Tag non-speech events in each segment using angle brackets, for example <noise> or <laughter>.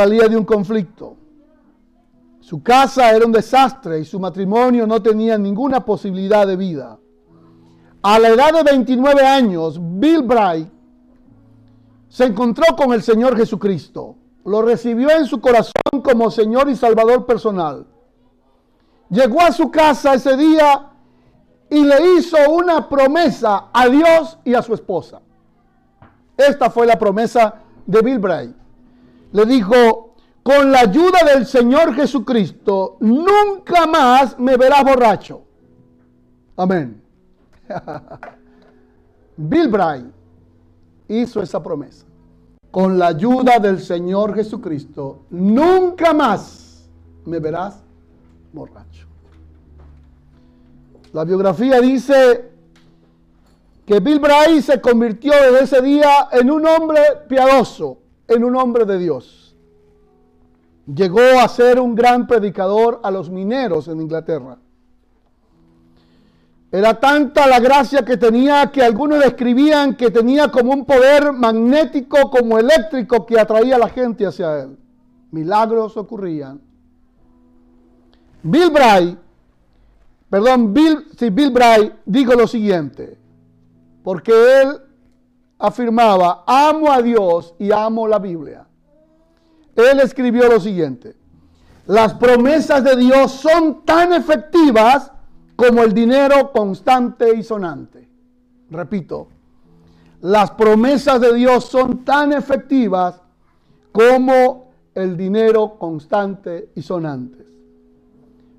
salía de un conflicto. Su casa era un desastre y su matrimonio no tenía ninguna posibilidad de vida. A la edad de 29 años, Bill Bright se encontró con el Señor Jesucristo. Lo recibió en su corazón como Señor y Salvador personal. Llegó a su casa ese día y le hizo una promesa a Dios y a su esposa. Esta fue la promesa de Bill Bright. Le dijo, con la ayuda del Señor Jesucristo, nunca más me verás borracho. Amén. <laughs> Bill Bright hizo esa promesa. Con la ayuda del Señor Jesucristo, nunca más me verás borracho. La biografía dice que Bill Bray se convirtió desde ese día en un hombre piadoso, en un hombre de Dios. Llegó a ser un gran predicador a los mineros en Inglaterra. Era tanta la gracia que tenía que algunos describían que tenía como un poder magnético, como eléctrico, que atraía a la gente hacia él. Milagros ocurrían. Bill Bray, perdón, Bill, sí, Bill Bray dijo lo siguiente, porque él afirmaba, amo a Dios y amo la Biblia. Él escribió lo siguiente, las promesas de Dios son tan efectivas como el dinero constante y sonante. Repito, las promesas de Dios son tan efectivas como el dinero constante y sonante.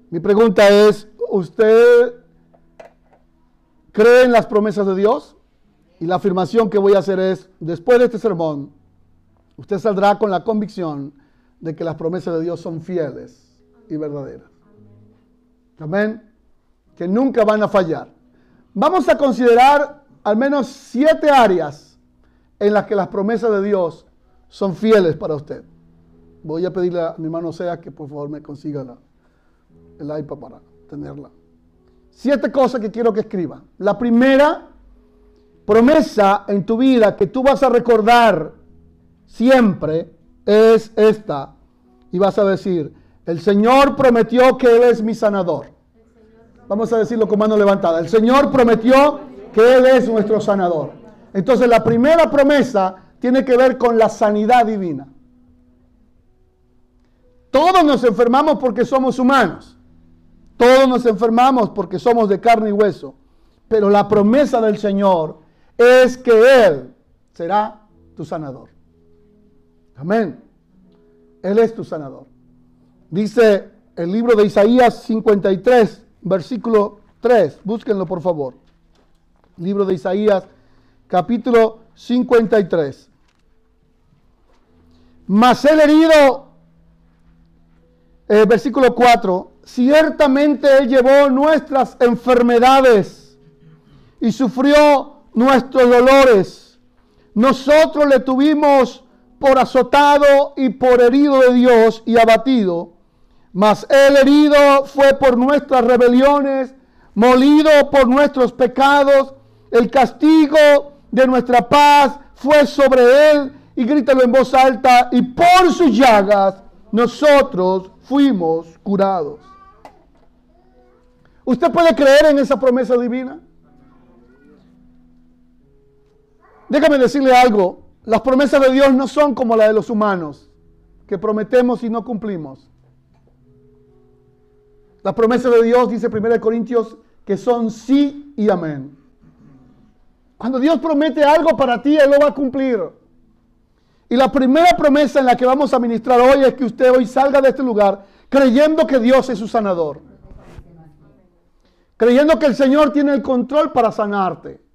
Mi pregunta es, ¿usted cree en las promesas de Dios? Y la afirmación que voy a hacer es, después de este sermón, usted saldrá con la convicción de que las promesas de Dios son fieles y verdaderas. Amén. Que nunca van a fallar. Vamos a considerar al menos siete áreas en las que las promesas de Dios son fieles para usted. Voy a pedirle a mi hermano Sea que por favor me consiga el iPad para tenerla. Siete cosas que quiero que escriba. La primera promesa en tu vida que tú vas a recordar siempre es esta. Y vas a decir, el Señor prometió que Él es mi sanador. Vamos a decirlo con mano levantada. El Señor prometió que Él es nuestro sanador. Entonces la primera promesa tiene que ver con la sanidad divina. Todos nos enfermamos porque somos humanos. Todos nos enfermamos porque somos de carne y hueso. Pero la promesa del Señor es que Él será tu sanador. Amén. Él es tu sanador. Dice el libro de Isaías 53, versículo 3. Búsquenlo por favor. Libro de Isaías, capítulo 53. Mas el herido, eh, versículo 4, ciertamente Él llevó nuestras enfermedades y sufrió nuestros dolores. Nosotros le tuvimos por azotado y por herido de Dios y abatido. Mas el herido fue por nuestras rebeliones, molido por nuestros pecados. El castigo de nuestra paz fue sobre él. Y grítalo en voz alta. Y por sus llagas nosotros fuimos curados. ¿Usted puede creer en esa promesa divina? Déjame decirle algo. Las promesas de Dios no son como las de los humanos, que prometemos y no cumplimos. Las promesas de Dios, dice 1 Corintios, que son sí y amén. Cuando Dios promete algo para ti, Él lo va a cumplir. Y la primera promesa en la que vamos a ministrar hoy es que usted hoy salga de este lugar creyendo que Dios es su sanador. Creyendo que el Señor tiene el control para sanarte.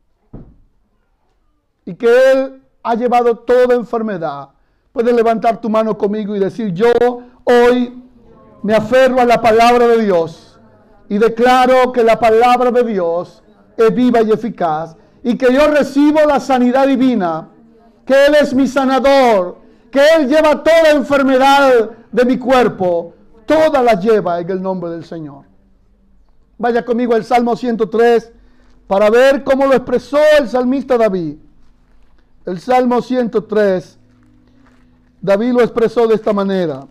Y que Él ha llevado toda enfermedad. Puedes levantar tu mano conmigo y decir, yo hoy me aferro a la palabra de Dios y declaro que la palabra de Dios es viva y eficaz y que yo recibo la sanidad divina, que Él es mi sanador, que Él lleva toda enfermedad de mi cuerpo, toda la lleva en el nombre del Señor. Vaya conmigo al Salmo 103 para ver cómo lo expresó el salmista David. El Salmo 103 David lo expresó de esta manera.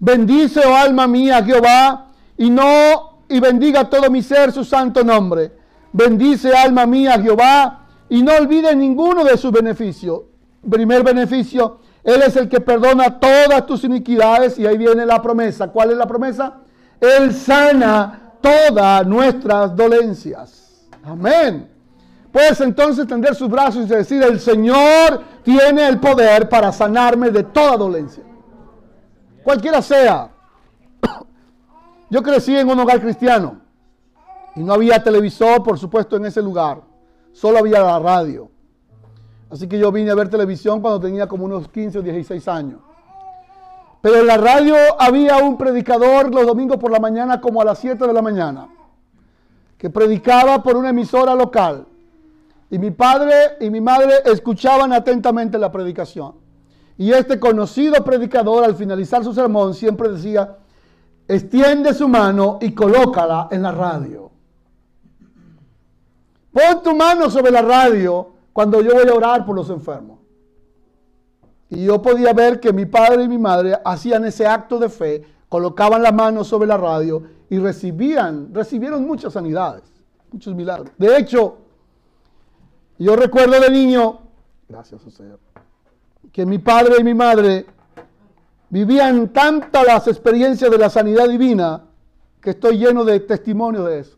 Bendice, oh alma mía, Jehová, y no, y bendiga todo mi ser su santo nombre. Bendice, alma mía, Jehová, y no olvide ninguno de sus beneficios. Primer beneficio, Él es el que perdona todas tus iniquidades, y ahí viene la promesa. ¿Cuál es la promesa? Él sana todas nuestras dolencias. Amén. Puedes entonces tender sus brazos y decir, el Señor tiene el poder para sanarme de toda dolencia. Cualquiera sea. <coughs> Yo crecí en un hogar cristiano y no había televisor, por supuesto, en ese lugar. Solo había la radio. Así que yo vine a ver televisión cuando tenía como unos 15 o 16 años. Pero en la radio había un predicador los domingos por la mañana como a las 7 de la mañana, que predicaba por una emisora local. Y mi padre y mi madre escuchaban atentamente la predicación. Y este conocido predicador al finalizar su sermón siempre decía, extiende su mano y colócala en la radio. Pon tu mano sobre la radio cuando yo voy a orar por los enfermos. Y yo podía ver que mi padre y mi madre hacían ese acto de fe, colocaban la mano sobre la radio y recibían, recibieron muchas sanidades, muchos milagros. De hecho, yo recuerdo de niño, gracias Señor, que mi padre y mi madre vivían tantas las experiencias de la sanidad divina que estoy lleno de testimonio de eso.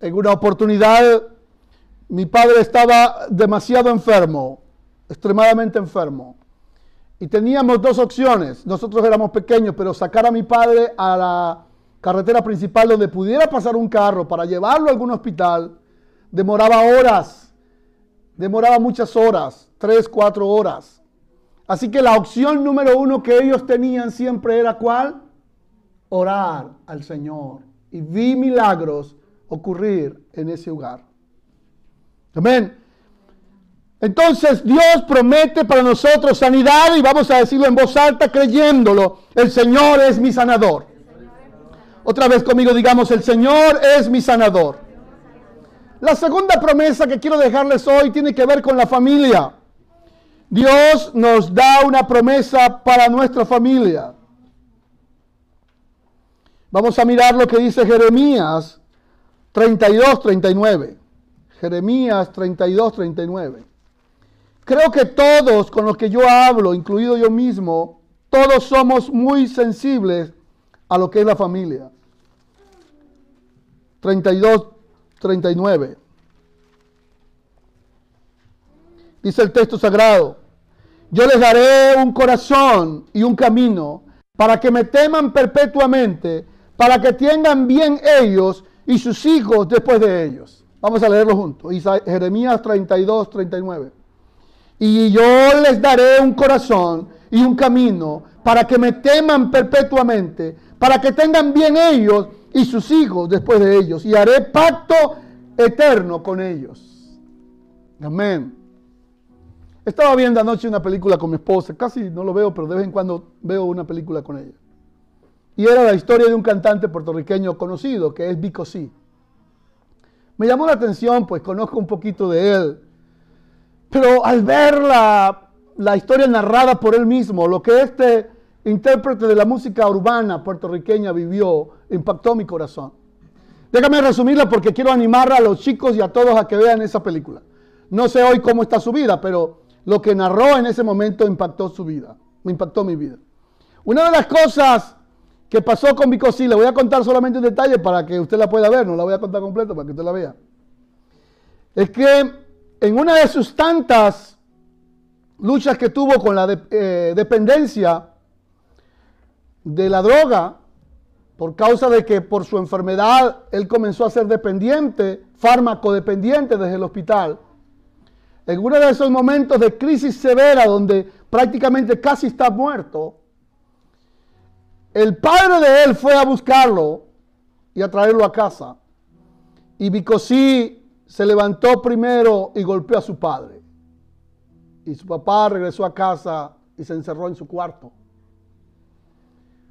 En una oportunidad, mi padre estaba demasiado enfermo, extremadamente enfermo. Y teníamos dos opciones. Nosotros éramos pequeños, pero sacar a mi padre a la carretera principal donde pudiera pasar un carro para llevarlo a algún hospital, demoraba horas, demoraba muchas horas, tres, cuatro horas. Así que la opción número uno que ellos tenían siempre era cuál? Orar al Señor. Y vi milagros ocurrir en ese hogar. Amén. Entonces Dios promete para nosotros sanidad y vamos a decirlo en voz alta creyéndolo. El Señor es mi sanador. Otra vez conmigo digamos, el Señor es mi sanador. La segunda promesa que quiero dejarles hoy tiene que ver con la familia. Dios nos da una promesa para nuestra familia. Vamos a mirar lo que dice Jeremías 32, 39. Jeremías 32, 39. Creo que todos con los que yo hablo, incluido yo mismo, todos somos muy sensibles a lo que es la familia. 32, 39. Dice el texto sagrado, yo les daré un corazón y un camino para que me teman perpetuamente, para que tengan bien ellos y sus hijos después de ellos. Vamos a leerlo juntos. Jeremías 32, 39. Y yo les daré un corazón y un camino para que me teman perpetuamente, para que tengan bien ellos y sus hijos después de ellos. Y haré pacto eterno con ellos. Amén. Estaba viendo anoche una película con mi esposa, casi no lo veo, pero de vez en cuando veo una película con ella. Y era la historia de un cantante puertorriqueño conocido, que es Vico C. Me llamó la atención, pues conozco un poquito de él. Pero al ver la, la historia narrada por él mismo, lo que este intérprete de la música urbana puertorriqueña vivió, impactó mi corazón. Déjame resumirla porque quiero animar a los chicos y a todos a que vean esa película. No sé hoy cómo está su vida, pero lo que narró en ese momento impactó su vida, me impactó mi vida. Una de las cosas que pasó con Bicosí, le voy a contar solamente un detalle para que usted la pueda ver, no la voy a contar completa para que usted la vea. Es que en una de sus tantas luchas que tuvo con la eh, dependencia de la droga, por causa de que por su enfermedad él comenzó a ser dependiente, fármaco dependiente desde el hospital. En uno de esos momentos de crisis severa donde prácticamente casi está muerto, el padre de él fue a buscarlo y a traerlo a casa. Y Bicosí se levantó primero y golpeó a su padre. Y su papá regresó a casa y se encerró en su cuarto.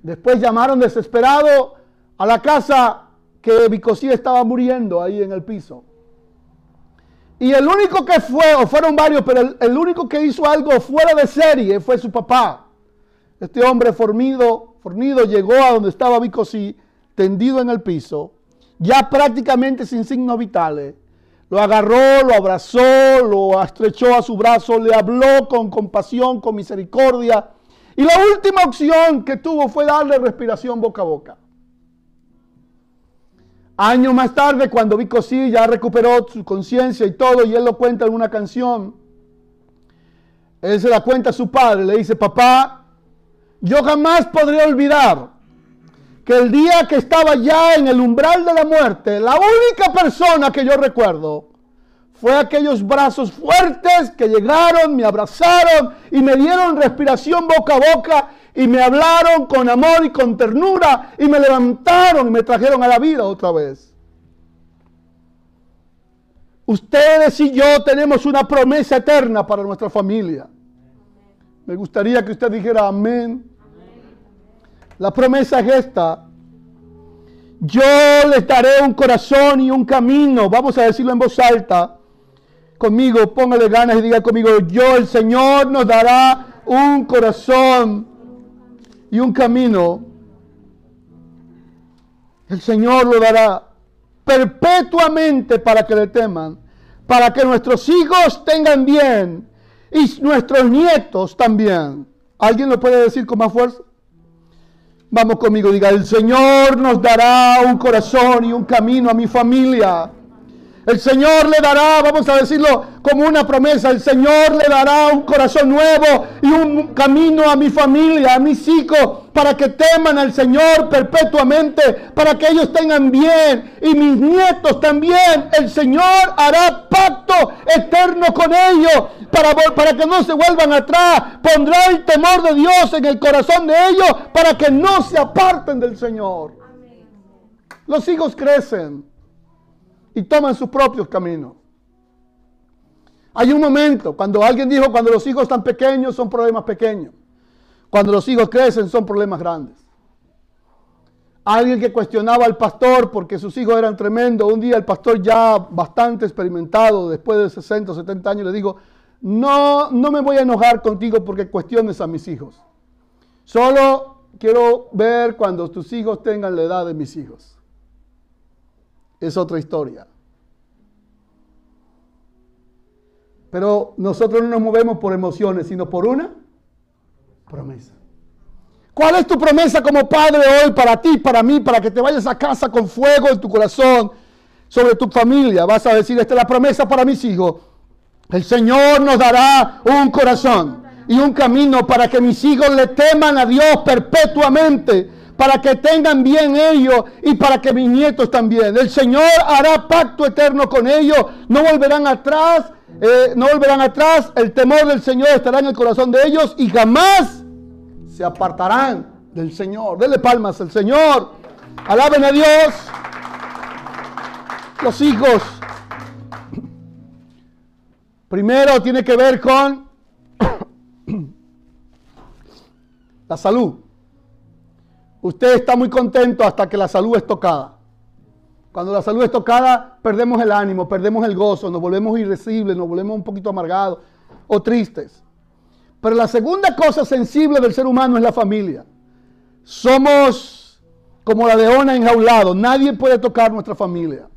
Después llamaron desesperado a la casa que Bicosí estaba muriendo ahí en el piso. Y el único que fue, o fueron varios, pero el, único que hizo algo fuera de serie fue su papá. Este hombre fornido, fornido llegó a donde estaba Bicosí, tendido en el piso, ya prácticamente sin signos vitales. Lo agarró, lo abrazó, lo estrechó a su brazo, le habló con compasión, con misericordia. Y la última opción que tuvo fue darle respiración boca a boca. Años más tarde, cuando Bicosí ya recuperó su conciencia y todo, y él lo cuenta en una canción, él se la cuenta a su padre, le dice, papá, yo jamás podré olvidar que el día que estaba ya en el umbral de la muerte, la única persona que yo recuerdo fue aquellos brazos fuertes que llegaron, me abrazaron y me dieron respiración boca a boca y me hablaron con amor y con ternura y me levantaron y me trajeron a la vida otra vez. Ustedes y yo tenemos una promesa eterna para nuestra familia. Me gustaría que usted dijera amén. La promesa es esta. Yo les daré un corazón y un camino. Vamos a decirlo en voz alta. Conmigo, póngale ganas y diga conmigo, yo el Señor nos dará un corazón y un camino. El Señor lo dará perpetuamente para que le teman, para que nuestros hijos tengan bien y nuestros nietos también. ¿Alguien lo puede decir con más fuerza? Vamos conmigo, diga, el Señor nos dará un corazón y un camino a mi familia. El Señor le dará, vamos a decirlo como una promesa, el Señor le dará un corazón nuevo y un camino a mi familia, a mis hijos, para que teman al Señor perpetuamente, para que ellos tengan bien y mis nietos también. El Señor hará pacto eterno con ellos para, para que no se vuelvan atrás. Pondrá el temor de Dios en el corazón de ellos para que no se aparten del Señor. Los hijos crecen y toman sus propios caminos. Hay un momento, cuando alguien dijo, cuando los hijos están pequeños son problemas pequeños. Cuando los hijos crecen son problemas grandes. Alguien que cuestionaba al pastor porque sus hijos eran tremendos. Un día el pastor ya bastante experimentado, después de 60 o 70 años, le digo, no, no me voy a enojar contigo porque cuestiones a mis hijos. Solo quiero ver cuando tus hijos tengan la edad de mis hijos es otra historia. Pero nosotros no nos movemos por emociones, sino por una promesa. ¿Cuál es tu promesa como padre hoy para ti, para mí, para que te vayas a casa con fuego en tu corazón sobre tu familia? Vas a decir, esta es la promesa para mis hijos. El Señor nos dará un corazón y un camino para que mis hijos le teman a Dios perpetuamente para que tengan bien ellos y para que mis nietos también. El Señor hará pacto eterno con ellos, no volverán atrás, eh, no volverán atrás, el temor del Señor estará en el corazón de ellos y jamás se apartarán del Señor. Denle palmas al Señor, alaben a Dios. Los hijos, primero tiene que ver con <coughs> la salud. Usted está muy contento hasta que la salud es tocada. Cuando la salud es tocada, perdemos el ánimo, perdemos el gozo, nos volvemos irresibles, nos volvemos un poquito amargados o tristes. Pero la segunda cosa sensible del ser humano es la familia. Somos como la leona enjaulado. Nadie puede tocar nuestra familia.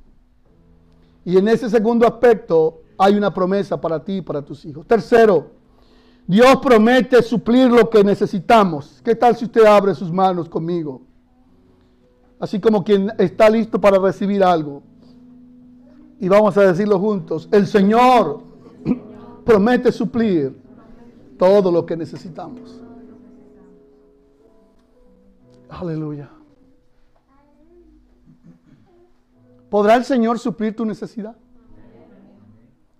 Y en ese segundo aspecto hay una promesa para ti y para tus hijos. Tercero, Dios promete suplir lo que necesitamos. ¿Qué tal si usted abre sus manos conmigo? Así como quien está listo para recibir algo. Y vamos a decirlo juntos. El Señor promete suplir todo lo que necesitamos. Aleluya. ¿Podrá el Señor suplir tu necesidad?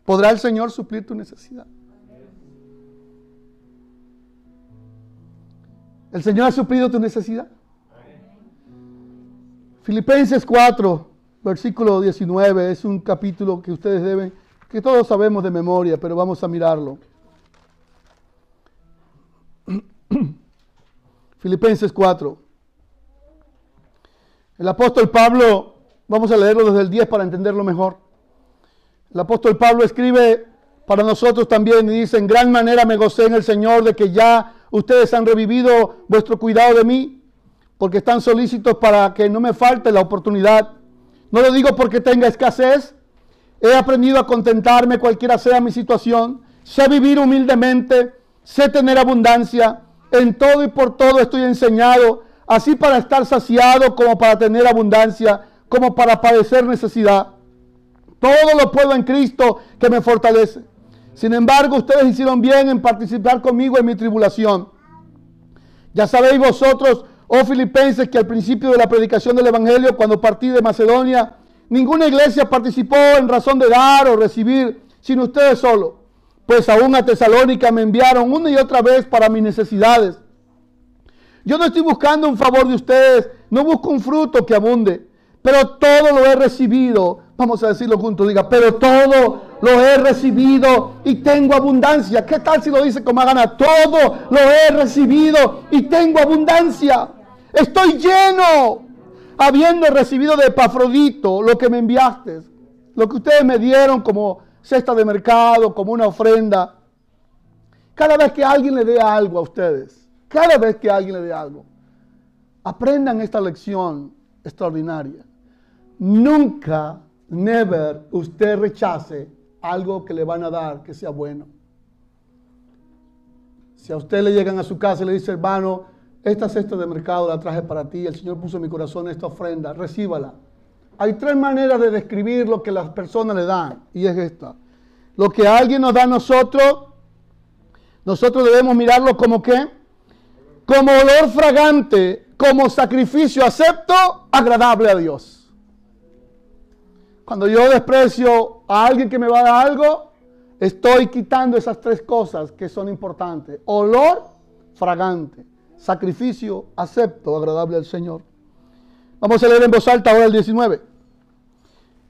¿Podrá el Señor suplir tu necesidad? ¿El Señor ha suplido tu necesidad? Filipenses 4, versículo 19, es un capítulo que ustedes deben, que todos sabemos de memoria, pero vamos a mirarlo. <clears throat> Filipenses 4. El apóstol Pablo, vamos a leerlo desde el 10 para entenderlo mejor. El apóstol Pablo escribe para nosotros también y dice, en gran manera me gocé en el Señor de que ya ustedes han revivido vuestro cuidado de mí, porque están solícitos para que no me falte la oportunidad. No lo digo porque tenga escasez, he aprendido a contentarme cualquiera sea mi situación, sé vivir humildemente, sé tener abundancia, en todo y por todo estoy enseñado, así para estar saciado como para tener abundancia, como para padecer necesidad. Todo lo puedo en Cristo que me fortalece. Sin embargo, ustedes hicieron bien en participar conmigo en mi tribulación. Ya sabéis vosotros, oh filipenses, que al principio de la predicación del Evangelio, cuando partí de Macedonia, ninguna iglesia participó en razón de dar o recibir, sino ustedes solo. Pues aún a Tesalónica me enviaron una y otra vez para mis necesidades. Yo no estoy buscando un favor de ustedes, no busco un fruto que abunde, pero todo lo he recibido Vamos a decirlo juntos, diga, pero todo lo he recibido y tengo abundancia. ¿Qué tal si lo dice como gana? Todo lo he recibido y tengo abundancia. Estoy lleno, habiendo recibido de Epafrodito lo que me enviaste, lo que ustedes me dieron como cesta de mercado, como una ofrenda. Cada vez que alguien le dé algo a ustedes, cada vez que alguien le dé algo, aprendan esta lección extraordinaria. Nunca never usted rechace algo que le van a dar que sea bueno. Si a usted le llegan a su casa y le dice, hermano, esta cesta de mercado la traje para ti, el Señor puso en mi corazón esta ofrenda, recíbala. Hay tres maneras de describir lo que las personas le dan, y es esta. Lo que alguien nos da a nosotros, nosotros debemos mirarlo como qué? Como olor fragante, como sacrificio acepto, agradable a Dios. Cuando yo desprecio a alguien que me va a dar algo, estoy quitando esas tres cosas que son importantes. Olor fragante, sacrificio acepto, agradable al Señor. Vamos a leer en voz alta ahora el 19.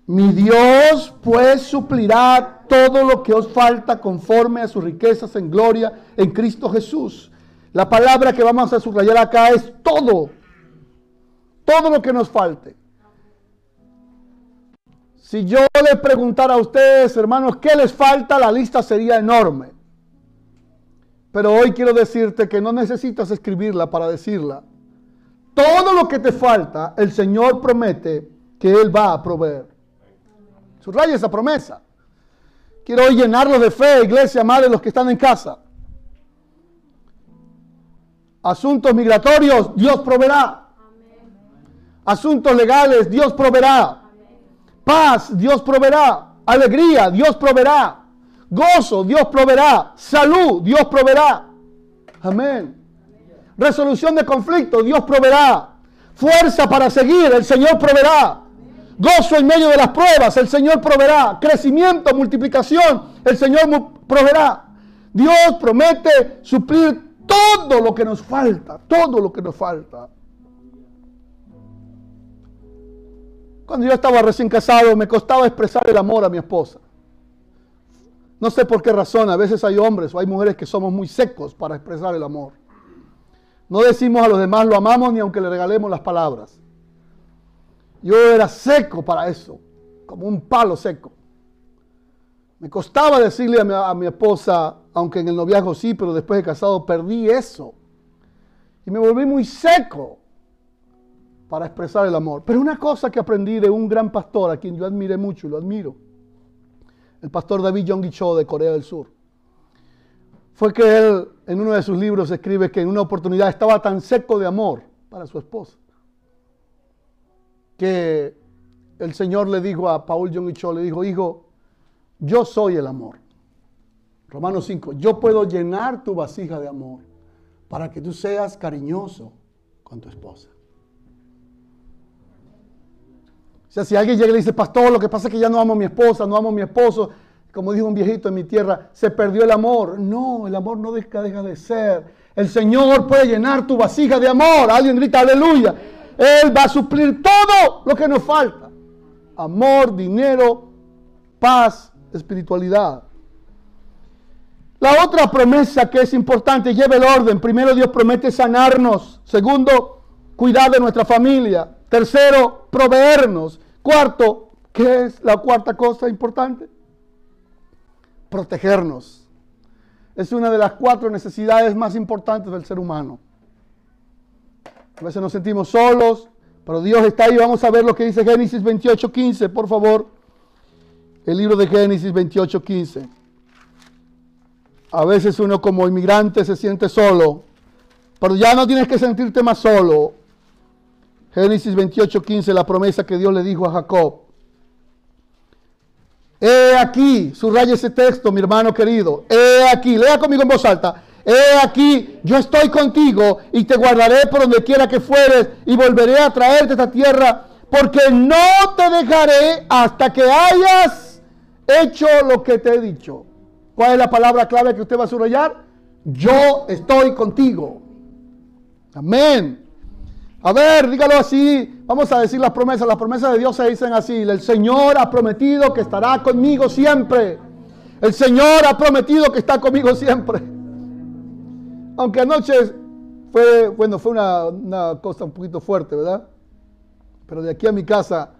Mi Dios pues suplirá todo lo que os falta conforme a sus riquezas en gloria en Cristo Jesús. La palabra que vamos a subrayar acá es todo. Todo lo que nos falte. Si yo les preguntara a ustedes, hermanos, ¿qué les falta? La lista sería enorme. Pero hoy quiero decirte que no necesitas escribirla para decirla. Todo lo que te falta, el Señor promete que Él va a proveer. Subraya esa promesa. Quiero hoy llenarlo de fe, iglesia, madre, los que están en casa. Asuntos migratorios, Dios proveerá. Asuntos legales, Dios proveerá. Paz, Dios proveerá. Alegría, Dios proveerá. Gozo, Dios proveerá. Salud, Dios proveerá. Amén. Resolución de conflicto, Dios proveerá. Fuerza para seguir, el Señor proveerá. Gozo en medio de las pruebas, el Señor proveerá. Crecimiento, multiplicación, el Señor proveerá. Dios promete suplir todo lo que nos falta, todo lo que nos falta. Cuando yo estaba recién casado me costaba expresar el amor a mi esposa. No sé por qué razón, a veces hay hombres o hay mujeres que somos muy secos para expresar el amor. No decimos a los demás lo amamos ni aunque le regalemos las palabras. Yo era seco para eso, como un palo seco. Me costaba decirle a mi, a mi, esposa, aunque en el noviazgo sí, pero después de casado perdí eso. Y me volví muy seco para expresar el amor. Pero una cosa que aprendí de un gran pastor a quien yo admiré mucho y lo admiro, el pastor David Yonggi Cho de Corea del Sur, fue que él en uno de sus libros escribe que en una oportunidad estaba tan seco de amor para su esposa que el Señor le dijo a Paul Yonggi Cho, le dijo, hijo, yo soy el amor. Romanos 5, yo puedo llenar tu vasija de amor para que tú seas cariñoso con tu esposa. O sea, si alguien llega y le dice, pastor, lo que pasa es que ya no amo a mi esposa, no amo a mi esposo, como dijo un viejito en mi tierra, se perdió el amor. No, el amor no deja, de ser. El Señor puede llenar tu vasija de amor. Alguien grita, aleluya. Él va a suplir todo lo que nos falta. Amor, dinero, paz, espiritualidad. La otra promesa que es importante, lleve el orden. Primero Dios promete sanarnos. Segundo, cuidar de nuestra familia. Tercero, proveernos. Cuarto, ¿qué es la cuarta cosa importante? protegernos. Es una de las cuatro necesidades más importantes del ser humano. A veces nos sentimos solos, pero Dios está ahí. Vamos a ver lo que dice Génesis 28.15, por favor. El libro de Génesis 28.15. A veces uno como inmigrante se siente solo, pero ya no tienes que sentirte más solo. Génesis 28.15, la promesa que Dios le dijo a Jacob. He aquí, subraya ese texto, mi hermano querido. He aquí, lea conmigo en voz alta. He aquí, yo estoy contigo y te guardaré por donde quiera que fueres y volveré a traerte esta tierra, porque no te dejaré hasta que hayas hecho lo que te he dicho. ¿Cuál es la palabra clave que usted va a subrayar? Yo estoy contigo. Amén. A ver, dígalo así. Vamos a decir las promesas. Las promesas de Dios se dicen así. El Señor ha prometido que estará conmigo siempre. El Señor ha prometido que está conmigo siempre. Aunque anoche fue, bueno, fue una, una cosa un poquito fuerte, ¿verdad? Pero de aquí a mi casa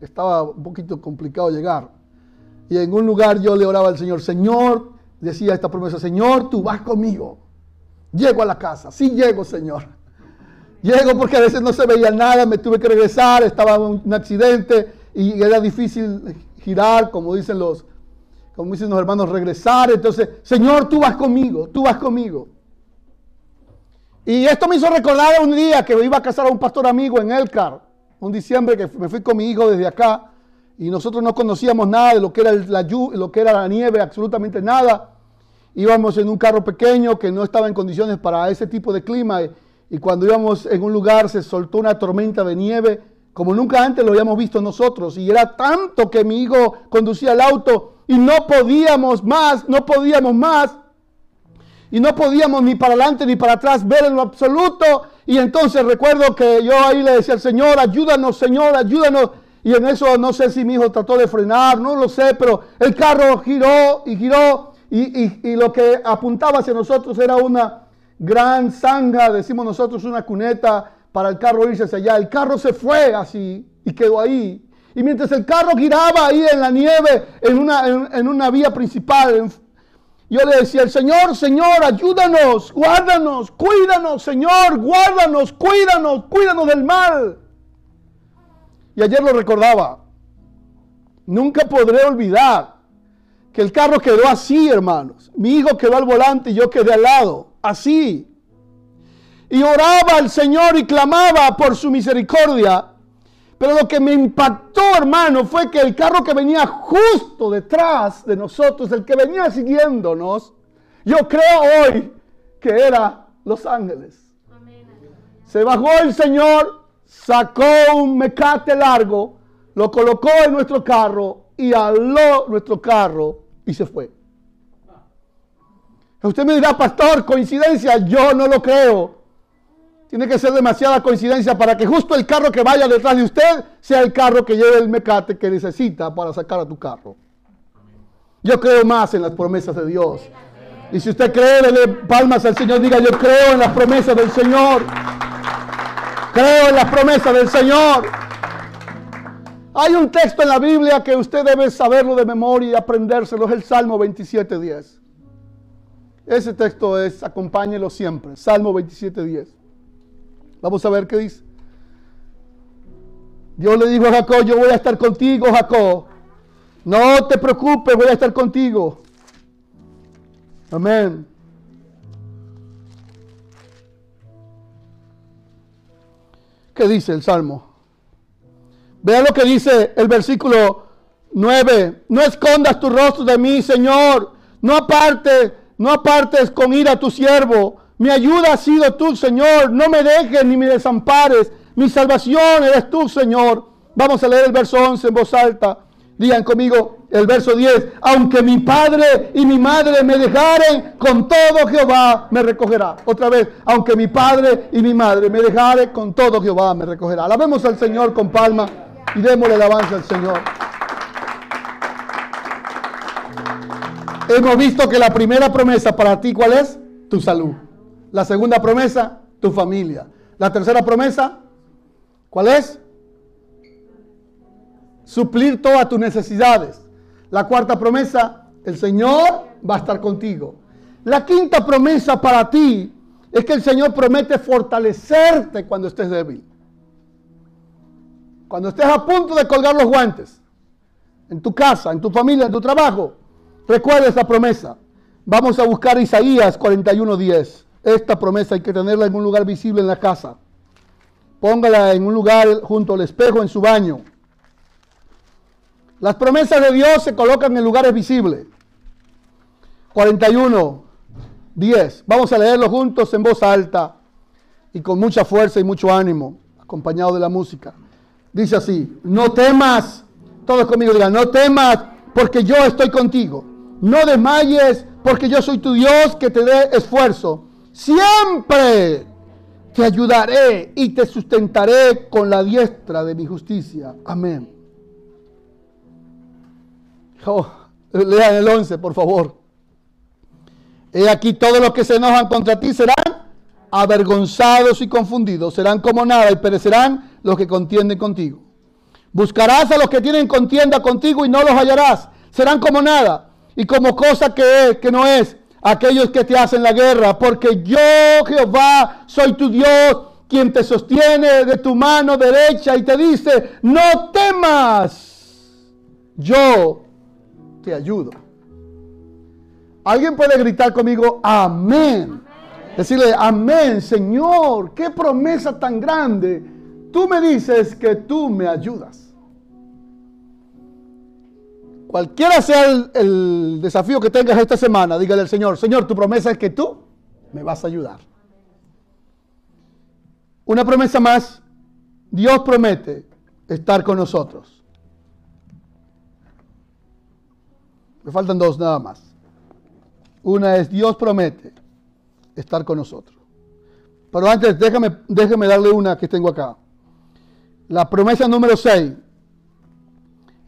estaba un poquito complicado llegar. Y en un lugar yo le oraba al Señor, Señor, decía esta promesa, Señor, tú vas conmigo. Llego a la casa, sí llego, Señor. Llego porque a veces no se veía nada, me tuve que regresar, estaba en un accidente y era difícil girar, como dicen los, como dicen los hermanos, regresar. Entonces, Señor, tú vas conmigo, tú vas conmigo. Y esto me hizo recordar un día que iba a casar a un pastor amigo en Elcar, un diciembre que me fui con mi hijo desde acá y nosotros no conocíamos nada de lo que era la, lo que era la nieve, absolutamente nada. Íbamos en un carro pequeño que no estaba en condiciones para ese tipo de clima y cuando íbamos en un lugar se soltó una tormenta de nieve como nunca antes lo habíamos visto nosotros y era tanto que mi hijo conducía el auto y no podíamos más, no podíamos más y no podíamos ni para adelante ni para atrás ver en lo absoluto. Y entonces recuerdo que yo ahí le decía al Señor, ayúdanos, Señor, ayúdanos. Y en eso no sé si mi hijo trató de frenar, no lo sé, pero el carro giró y giró y, y lo que apuntaba hacia nosotros era una gran zanja, decimos nosotros una cuneta para el carro irse hacia allá. El carro se fue así y quedó ahí. Y mientras el carro giraba ahí en la nieve, en una, en, una vía principal, yo le decía al Señor, Señor, ayúdanos, guárdanos, cuídanos, Señor, guárdanos, cuídanos, cuídanos del mal. Y ayer lo recordaba. Nunca podré olvidar que el carro quedó así, hermanos. Mi hijo quedó al volante y yo quedé al lado, así. Y oraba al Señor y clamaba por su misericordia. Pero lo que me impactó, hermano, fue que el carro que venía justo detrás de nosotros, el que venía siguiéndonos, yo creo hoy que era Los Ángeles. Se bajó el Señor, sacó un mecate largo, lo colocó en nuestro carro y aló nuestro carro y se fue. Usted me dirá, pastor, coincidencia, yo no lo creo. Tiene que ser demasiada coincidencia para que justo el carro que vaya detrás de usted sea el carro que lleve el mecate que necesita para sacar a tu carro. Yo creo más en las promesas de Dios. Y si usted cree, dele palmas al Señor. Diga, yo creo en las promesas del Señor. Creo en las promesas del Señor. Hay un texto en la Biblia que usted debe saberlo de memoria y aprendérselo. Es el Salmo 27.10. Ese texto es, acompáñelo siempre. Salmo 27.10. Vamos a ver qué dice. Dios le dijo a Jacob, yo voy a estar contigo, Jacob. No te preocupes, voy a estar contigo. Amén. ¿Qué dice el Salmo? Vea lo que dice el versículo 9. No escondas tu rostro de mí, Señor. No apartes, no apartes con ira a tu siervo. Mi ayuda ha sido tú, Señor. No me dejes ni me desampares. Mi salvación eres tú, Señor. Vamos a leer el verso 11 en voz alta. Digan conmigo el verso 10. Aunque mi padre y mi madre me dejaren, con todo Jehová me recogerá. Otra vez. Aunque mi padre y mi madre me dejaren, con todo Jehová me recogerá. Alabemos al Señor con palma y démosle alabanza al Señor. Hemos visto que la primera promesa para ti, ¿cuál es? Tu salud. La segunda promesa, tu familia. La tercera promesa, ¿cuál es? Suplir todas tus necesidades. La cuarta promesa, El Señor va a estar contigo. La quinta promesa para ti es que el Señor promete fortalecerte cuando estés débil. Cuando estés a punto de colgar los guantes, en tu casa, en tu familia, en tu trabajo, recuerda esa promesa. Vamos a buscar Isaías 41:10. Esta promesa hay que tenerla en un lugar visible en la casa. Póngala en un lugar junto al espejo en su baño. Las promesas de Dios se colocan en lugares visibles. 41, 10. Vamos a leerlo juntos en voz alta y con mucha fuerza y mucho ánimo, acompañado de la música. Dice así, no temas, todos conmigo digan, no temas porque yo estoy contigo. No desmayes porque yo soy tu Dios que te dé esfuerzo. Siempre te ayudaré y te sustentaré con la diestra de mi justicia. Amén. Oh, lean el 11, por favor. He aquí todos los que se enojan contra ti serán avergonzados y confundidos, serán como nada y perecerán los que contienden contigo. Buscarás a los que tienen contienda contigo y no los hallarás, serán como nada y como cosa que, es, que no es aquellos que te hacen la guerra, porque yo Jehová soy tu Dios, quien te sostiene de tu mano derecha y te dice, no temas, yo te ayudo. Alguien puede gritar conmigo, amén. Decirle, amén, Señor, qué promesa tan grande. Tú me dices que tú me ayudas. Cualquiera sea el, desafío que tengas esta semana, dígale al Señor, Señor, tu promesa es que tú me vas a ayudar. Una promesa más, Dios promete estar con nosotros. Me faltan dos nada más. Una es Dios promete estar con nosotros. Pero antes, déjame, déjame darle una que tengo acá. La promesa número 6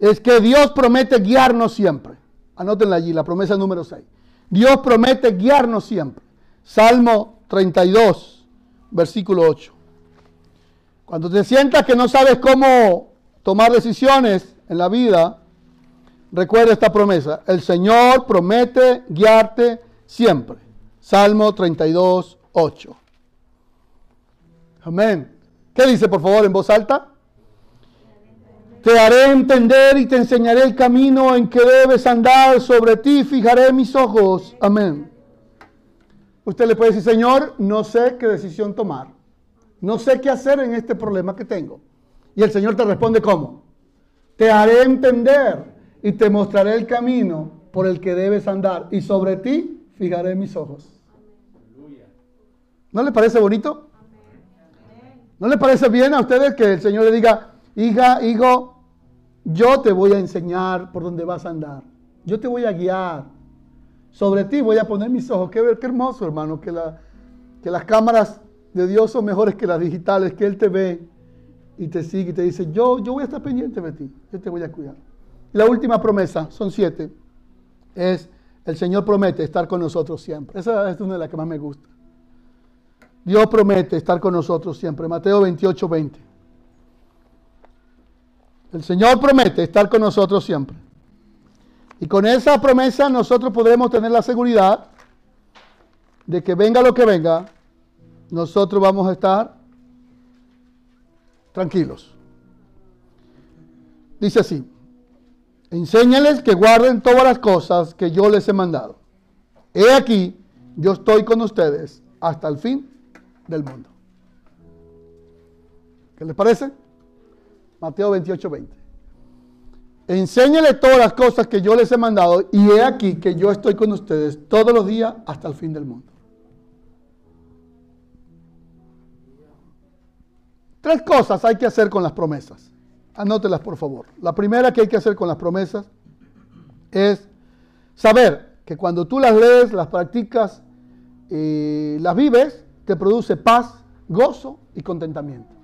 es que Dios promete guiarnos siempre. Anótenla allí, la promesa número 6. Dios promete guiarnos siempre. Salmo 32, versículo 8. Cuando te sientas que no sabes cómo tomar decisiones en la vida, recuerda esta promesa. El Señor promete guiarte siempre. Salmo 32, 8. Amén. ¿Qué dice por favor en voz alta? Te haré entender y te enseñaré el camino en que debes andar. Sobre ti fijaré mis ojos. Amén. Usted le puede decir, Señor, no sé qué decisión tomar. No sé qué hacer en este problema que tengo. Y el Señor te responde, ¿cómo? Te haré entender y te mostraré el camino por el que debes andar. Y sobre ti fijaré mis ojos. ¿No le parece bonito? ¿No le parece bien a ustedes que el Señor le diga, hija, hijo, yo te voy a enseñar por dónde vas a andar. Yo te voy a guiar. Sobre ti voy a poner mis ojos. Qué, qué hermoso, hermano, que, que las cámaras de Dios son mejores que las digitales, que Él te ve y te sigue y te dice, yo, yo voy a estar pendiente de ti, yo te voy a cuidar. La última promesa, son siete, es el Señor promete estar con nosotros siempre. Esa es una de las que más me gusta. Dios promete estar con nosotros siempre. Mateo 28, 20. El Señor promete estar con nosotros siempre. Y con esa promesa nosotros podremos tener la seguridad de que venga lo que venga, nosotros vamos a estar tranquilos. Dice así, enséñales que guarden todas las cosas que yo les he mandado. He aquí, yo estoy con ustedes hasta el fin del mundo. ¿Qué les parece? Mateo 28, 20. Enséñale todas las cosas que yo les he mandado y he aquí que yo estoy con ustedes todos los días hasta el fin del mundo. Tres cosas hay que hacer con las promesas. Anótelas por favor. La primera que hay que hacer con las promesas es saber que cuando tú las lees, las practicas, y las vives, te produce paz, gozo y contentamiento.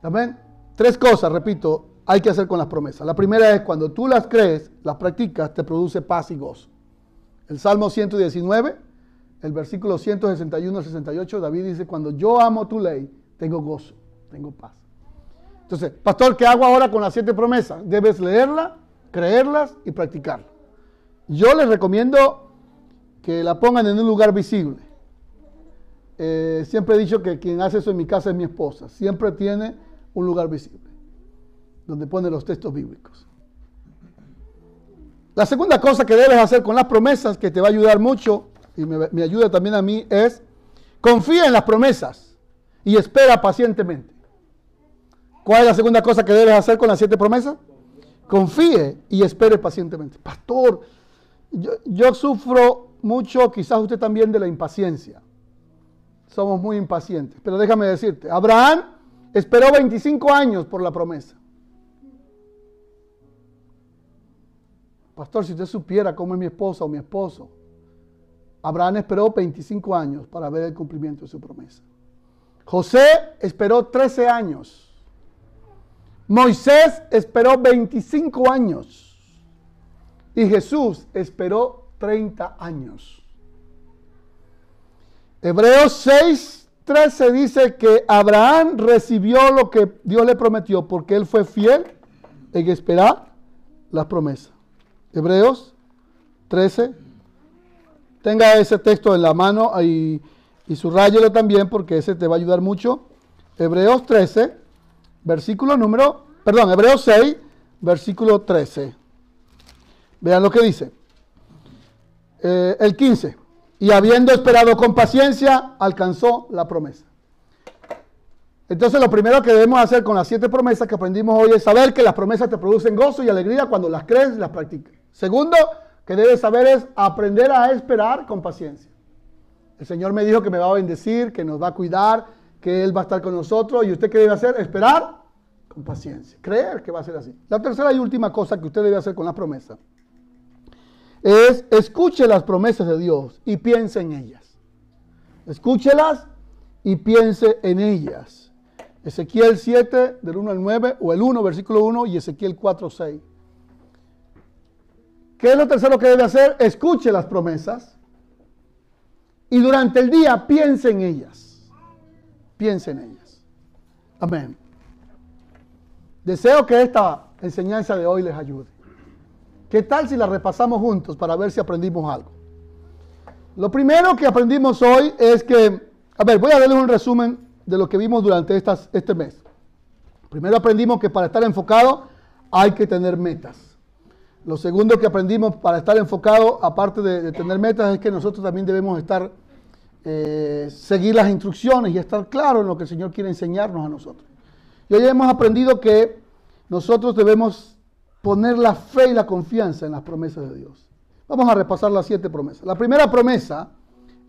Amén. Tres cosas, repito, hay que hacer con las promesas. La primera es cuando tú las crees, las practicas, te produce paz y gozo. El Salmo 119, el versículo 161 al 68, David dice, cuando yo amo tu ley, tengo gozo, tengo paz. Entonces, pastor, ¿qué hago ahora con las siete promesas? Debes leerlas, creerlas y practicarlas. Yo les recomiendo que la pongan en un lugar visible. Eh, siempre he dicho que quien hace eso en mi casa es mi esposa. Siempre tiene un lugar visible, donde pone los textos bíblicos. La segunda cosa que debes hacer con las promesas, que te va a ayudar mucho, y me, ayuda también a mí, es confía en las promesas y espera pacientemente. ¿Cuál es la segunda cosa que debes hacer con las siete promesas? Confíe y espere pacientemente. Pastor, yo, sufro mucho, quizás usted también, de la impaciencia. Somos muy impacientes. Pero déjame decirte, Abraham esperó 25 años por la promesa. Pastor, si usted supiera cómo es mi esposa o mi esposo, Abraham esperó 25 años para ver el cumplimiento de su promesa. José esperó 13 años. Moisés esperó 25 años. Y Jesús esperó 30 años. Hebreos 6, 13 dice que Abraham recibió lo que Dios le prometió porque él fue fiel en esperar las promesas. Hebreos 13. Tenga ese texto en la mano y, y subrayelo también porque ese te va a ayudar mucho. Hebreos 13, versículo número, perdón, Hebreos 6, versículo 13. Vean lo que dice. Eh, el 15. Y habiendo esperado con paciencia, alcanzó la promesa. Entonces lo primero que debemos hacer con las siete promesas que aprendimos hoy es saber que las promesas te producen gozo y alegría cuando las crees y las practicas. Segundo, que debes saber es aprender a esperar con paciencia. El Señor me dijo que me va a bendecir, que nos va a cuidar, que Él va a estar con nosotros. ¿Y usted qué debe hacer? Esperar con paciencia. Creer que va a ser así. La tercera y última cosa que usted debe hacer con las promesas es escuche las promesas de Dios y piense en ellas. Escúchelas y piense en ellas. Ezequiel 7, del 1 al 9, o el 1, versículo 1, y Ezequiel 4, 6. ¿Qué es lo tercero que debe hacer? Escuche las promesas y durante el día piense en ellas. Piense en ellas. Amén. Deseo que esta enseñanza de hoy les ayude. ¿Qué tal si la repasamos juntos para ver si aprendimos algo? Lo primero que aprendimos hoy es que, a ver, voy a darles un resumen de lo que vimos durante este mes. Primero aprendimos que para estar enfocado hay que tener metas. Lo segundo que aprendimos para estar enfocado, aparte de, tener metas, es que nosotros también debemos estar, eh, seguir las instrucciones y estar claros en lo que el Señor quiere enseñarnos a nosotros. Y hoy hemos aprendido que nosotros debemos poner la fe y la confianza en las promesas de Dios. Vamos a repasar las siete promesas. La primera promesa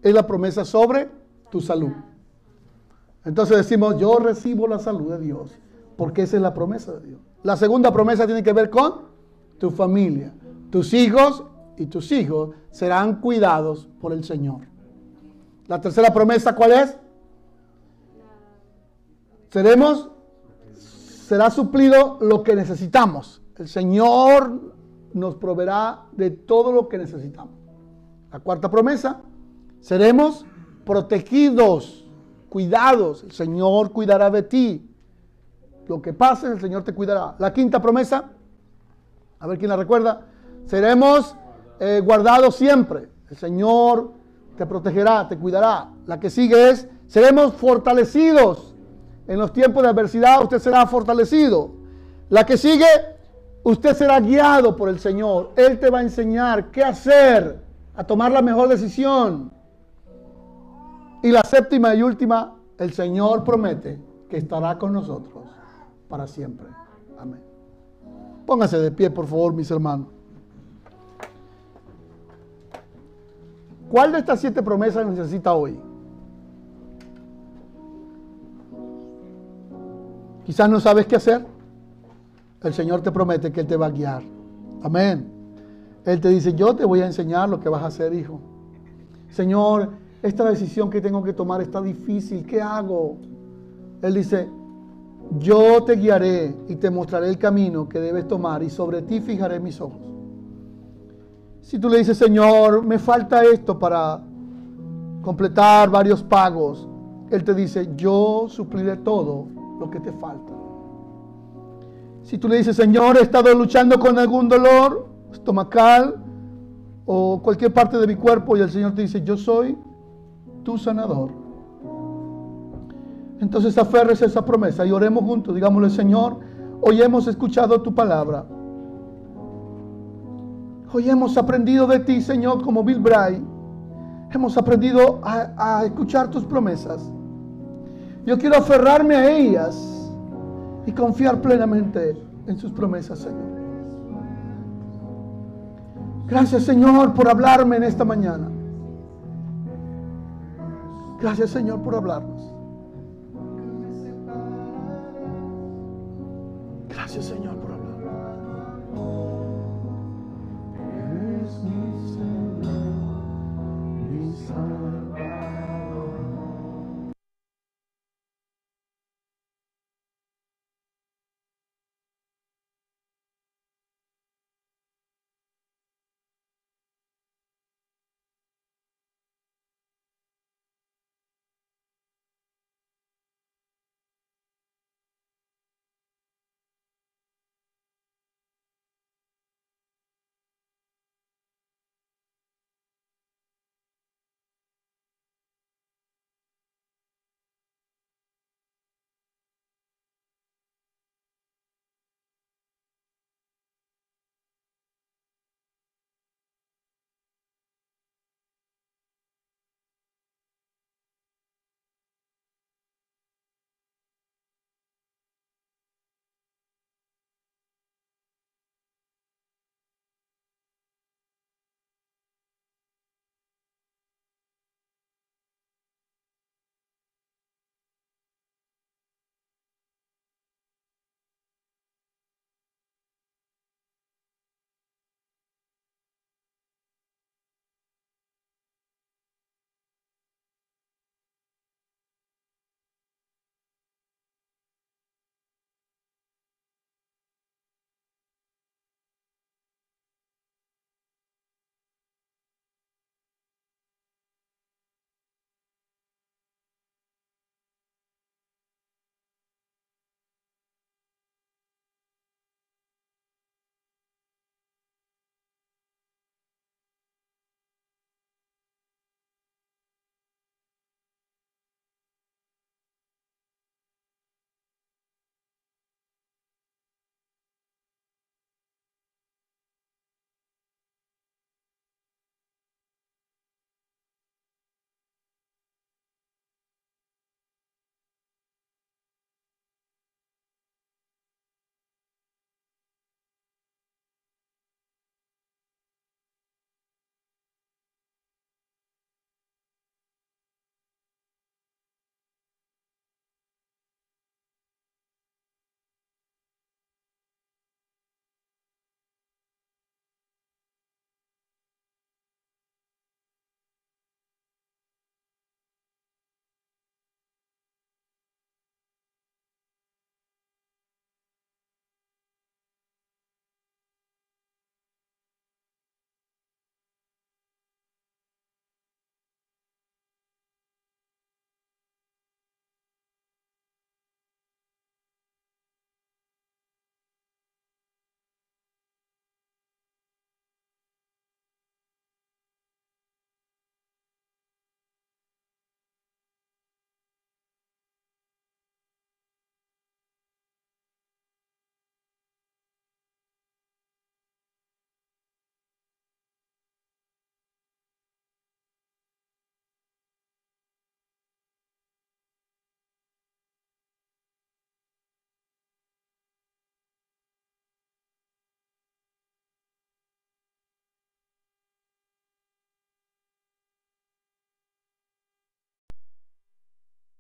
es la promesa sobre tu salud. Entonces decimos, yo recibo la salud de Dios, porque esa es la promesa de Dios. La segunda promesa tiene que ver con tu familia. Tus hijos y tus hijos serán cuidados por el Señor. La tercera promesa, ¿cuál es? Seremos, será suplido lo que necesitamos. El Señor nos proveerá de todo lo que necesitamos. La cuarta promesa, seremos protegidos, cuidados. El Señor cuidará de ti. Lo que pase, el Señor te cuidará. La quinta promesa, a ver quién la recuerda, seremos eh, guardados siempre. El Señor te protegerá, te cuidará. La que sigue es, seremos fortalecidos. En los tiempos de adversidad usted será fortalecido. La que sigue, Usted será guiado por el Señor. Él te va a enseñar qué hacer, a tomar la mejor decisión. Y la séptima y última, el Señor promete que estará con nosotros para siempre. Amén. Póngase de pie, por favor, mis hermanos. ¿Cuál de estas siete promesas necesita hoy? Quizás no sabes qué hacer el Señor te promete que Él te va a guiar. Amén. Él te dice, yo te voy a enseñar lo que vas a hacer, hijo. Señor, esta decisión que tengo que tomar está difícil, ¿qué hago? Él dice, yo te guiaré y te mostraré el camino que debes tomar y sobre ti fijaré mis ojos. Si tú le dices, Señor, me falta esto para completar varios pagos, Él te dice, yo supliré todo lo que te falta. Si tú le dices, Señor, he estado luchando con algún dolor estomacal, o cualquier parte de mi cuerpo y el Señor te dice, yo soy tu sanador. Entonces aferres a esa promesa y oremos juntos. Digámosle, Señor, hoy hemos escuchado tu palabra. Hoy hemos aprendido de ti, Señor, como Bill Bray. Hemos aprendido a escuchar tus promesas. Yo quiero aferrarme a ellas y confiar plenamente en sus promesas, Señor. Gracias, Señor, por hablarme en esta mañana. Gracias, Señor, por hablarnos. Gracias, Señor, por hablarnos.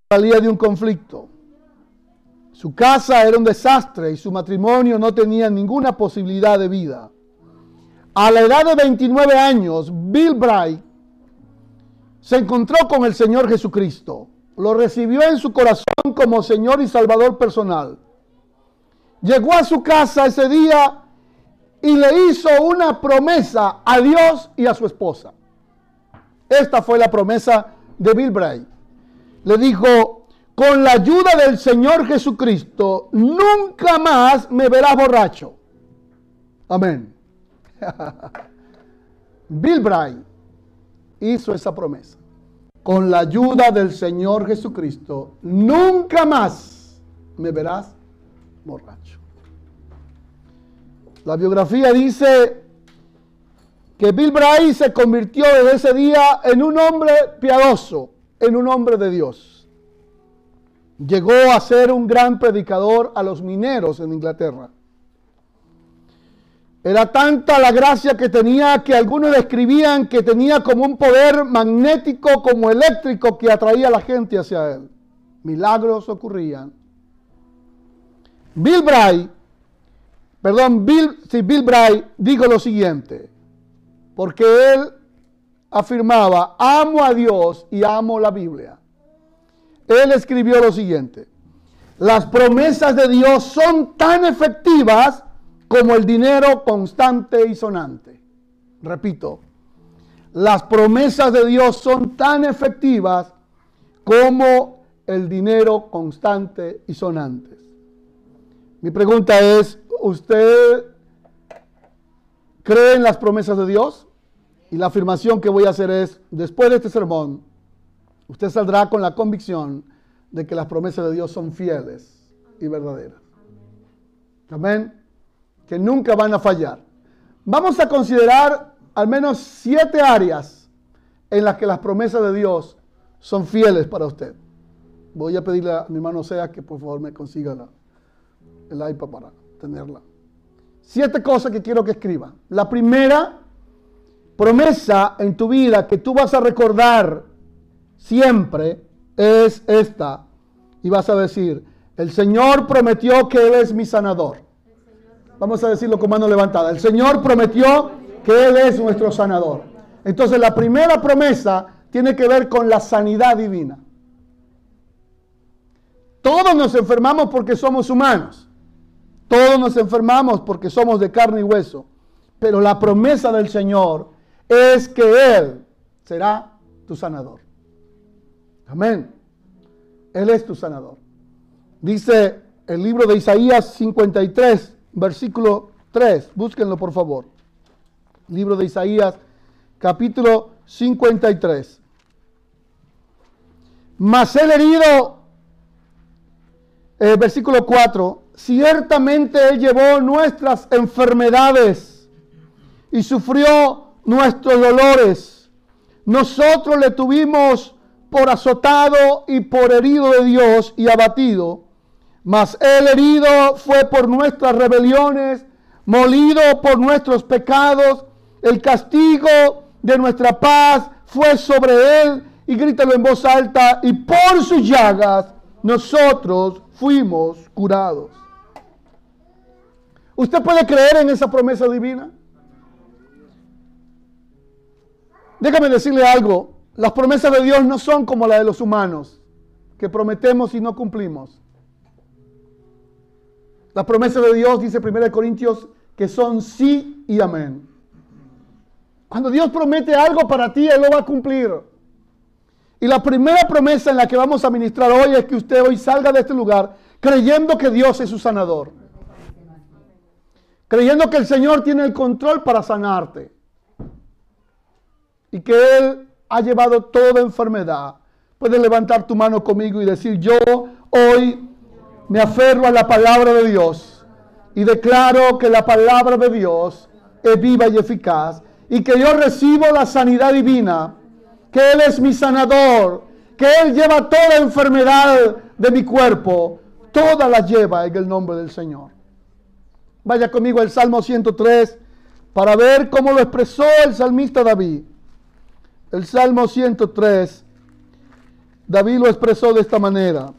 Salía de un conflicto. Su casa era un desastre y su matrimonio no tenía ninguna posibilidad de vida. A la edad de 29 años, Bill Bright se encontró con el Señor Jesucristo. Lo recibió en su corazón como Señor y Salvador personal. Llegó a su casa ese día y le hizo una promesa a Dios y a su esposa. Esta fue la promesa de Bill Bright le dijo, con la ayuda del Señor Jesucristo, nunca más me verás borracho. Amén. <laughs> Bill Bray hizo esa promesa. Con la ayuda del Señor Jesucristo, nunca más me verás borracho. La biografía dice que Bill Bray se convirtió desde ese día en un hombre piadoso, en un hombre de Dios. Llegó a ser un gran predicador a los mineros en Inglaterra. Era tanta la gracia que tenía que algunos describían que tenía como un poder magnético, como eléctrico, que atraía a la gente hacia él. Milagros ocurrían. Bill Bray, perdón, Bill, sí, Bill Bray dijo lo siguiente, porque él afirmaba, amo a Dios y amo la Biblia. Él escribió lo siguiente, las promesas de Dios son tan efectivas como el dinero constante y sonante. Repito, las promesas de Dios son tan efectivas como el dinero constante y sonante. Mi pregunta es, ¿usted cree en las promesas de Dios? Y la afirmación que voy a hacer es, después de este sermón, usted saldrá con la convicción de que las promesas de Dios son fieles y verdaderas. Amén que nunca van a fallar. Vamos a considerar al menos siete áreas en las que las promesas de Dios son fieles para usted. Voy a pedirle a mi hermano Sea que por favor me consiga el iPad para tenerla. Siete cosas que quiero que escriba. La primera promesa en tu vida que tú vas a recordar siempre es esta. Y vas a decir, el Señor prometió que Él es mi sanador. Vamos a decirlo con mano levantada. El Señor prometió que Él es nuestro sanador. Entonces la primera promesa tiene que ver con la sanidad divina. Todos nos enfermamos porque somos humanos. Todos nos enfermamos porque somos de carne y hueso. Pero la promesa del Señor es que Él será tu sanador. Amén. Él es tu sanador. Dice el libro de Isaías 53, versículo 3. Búsquenlo por favor. Libro de Isaías, capítulo 53. Mas el herido, eh, versículo 4, ciertamente Él llevó nuestras enfermedades y sufrió nuestros dolores. Nosotros le tuvimos por azotado y por herido de Dios y abatido mas el herido fue por nuestras rebeliones, molido por nuestros pecados. El castigo de nuestra paz fue sobre él. Y grítalo en voz alta. Y por sus llagas nosotros fuimos curados. ¿Usted puede creer en esa promesa divina? Déjame decirle algo. Las promesas de Dios no son como las de los humanos, que prometemos y no cumplimos. Las promesas de Dios, dice 1 Corintios, que son sí y amén. Cuando Dios promete algo para ti, Él lo va a cumplir. Y la primera promesa en la que vamos a ministrar hoy es que usted hoy salga de este lugar creyendo que Dios es su sanador. Creyendo que el Señor tiene el control para sanarte. Y que Él ha llevado toda enfermedad. Puedes levantar tu mano conmigo y decir, yo hoy me aferro a la palabra de Dios y declaro que la palabra de Dios es viva y eficaz y que yo recibo la sanidad divina, que Él es mi sanador, que Él lleva toda enfermedad de mi cuerpo, toda la lleva en el nombre del Señor. Vaya conmigo al Salmo 103 para ver cómo lo expresó el salmista David. El Salmo 103, David lo expresó de esta manera.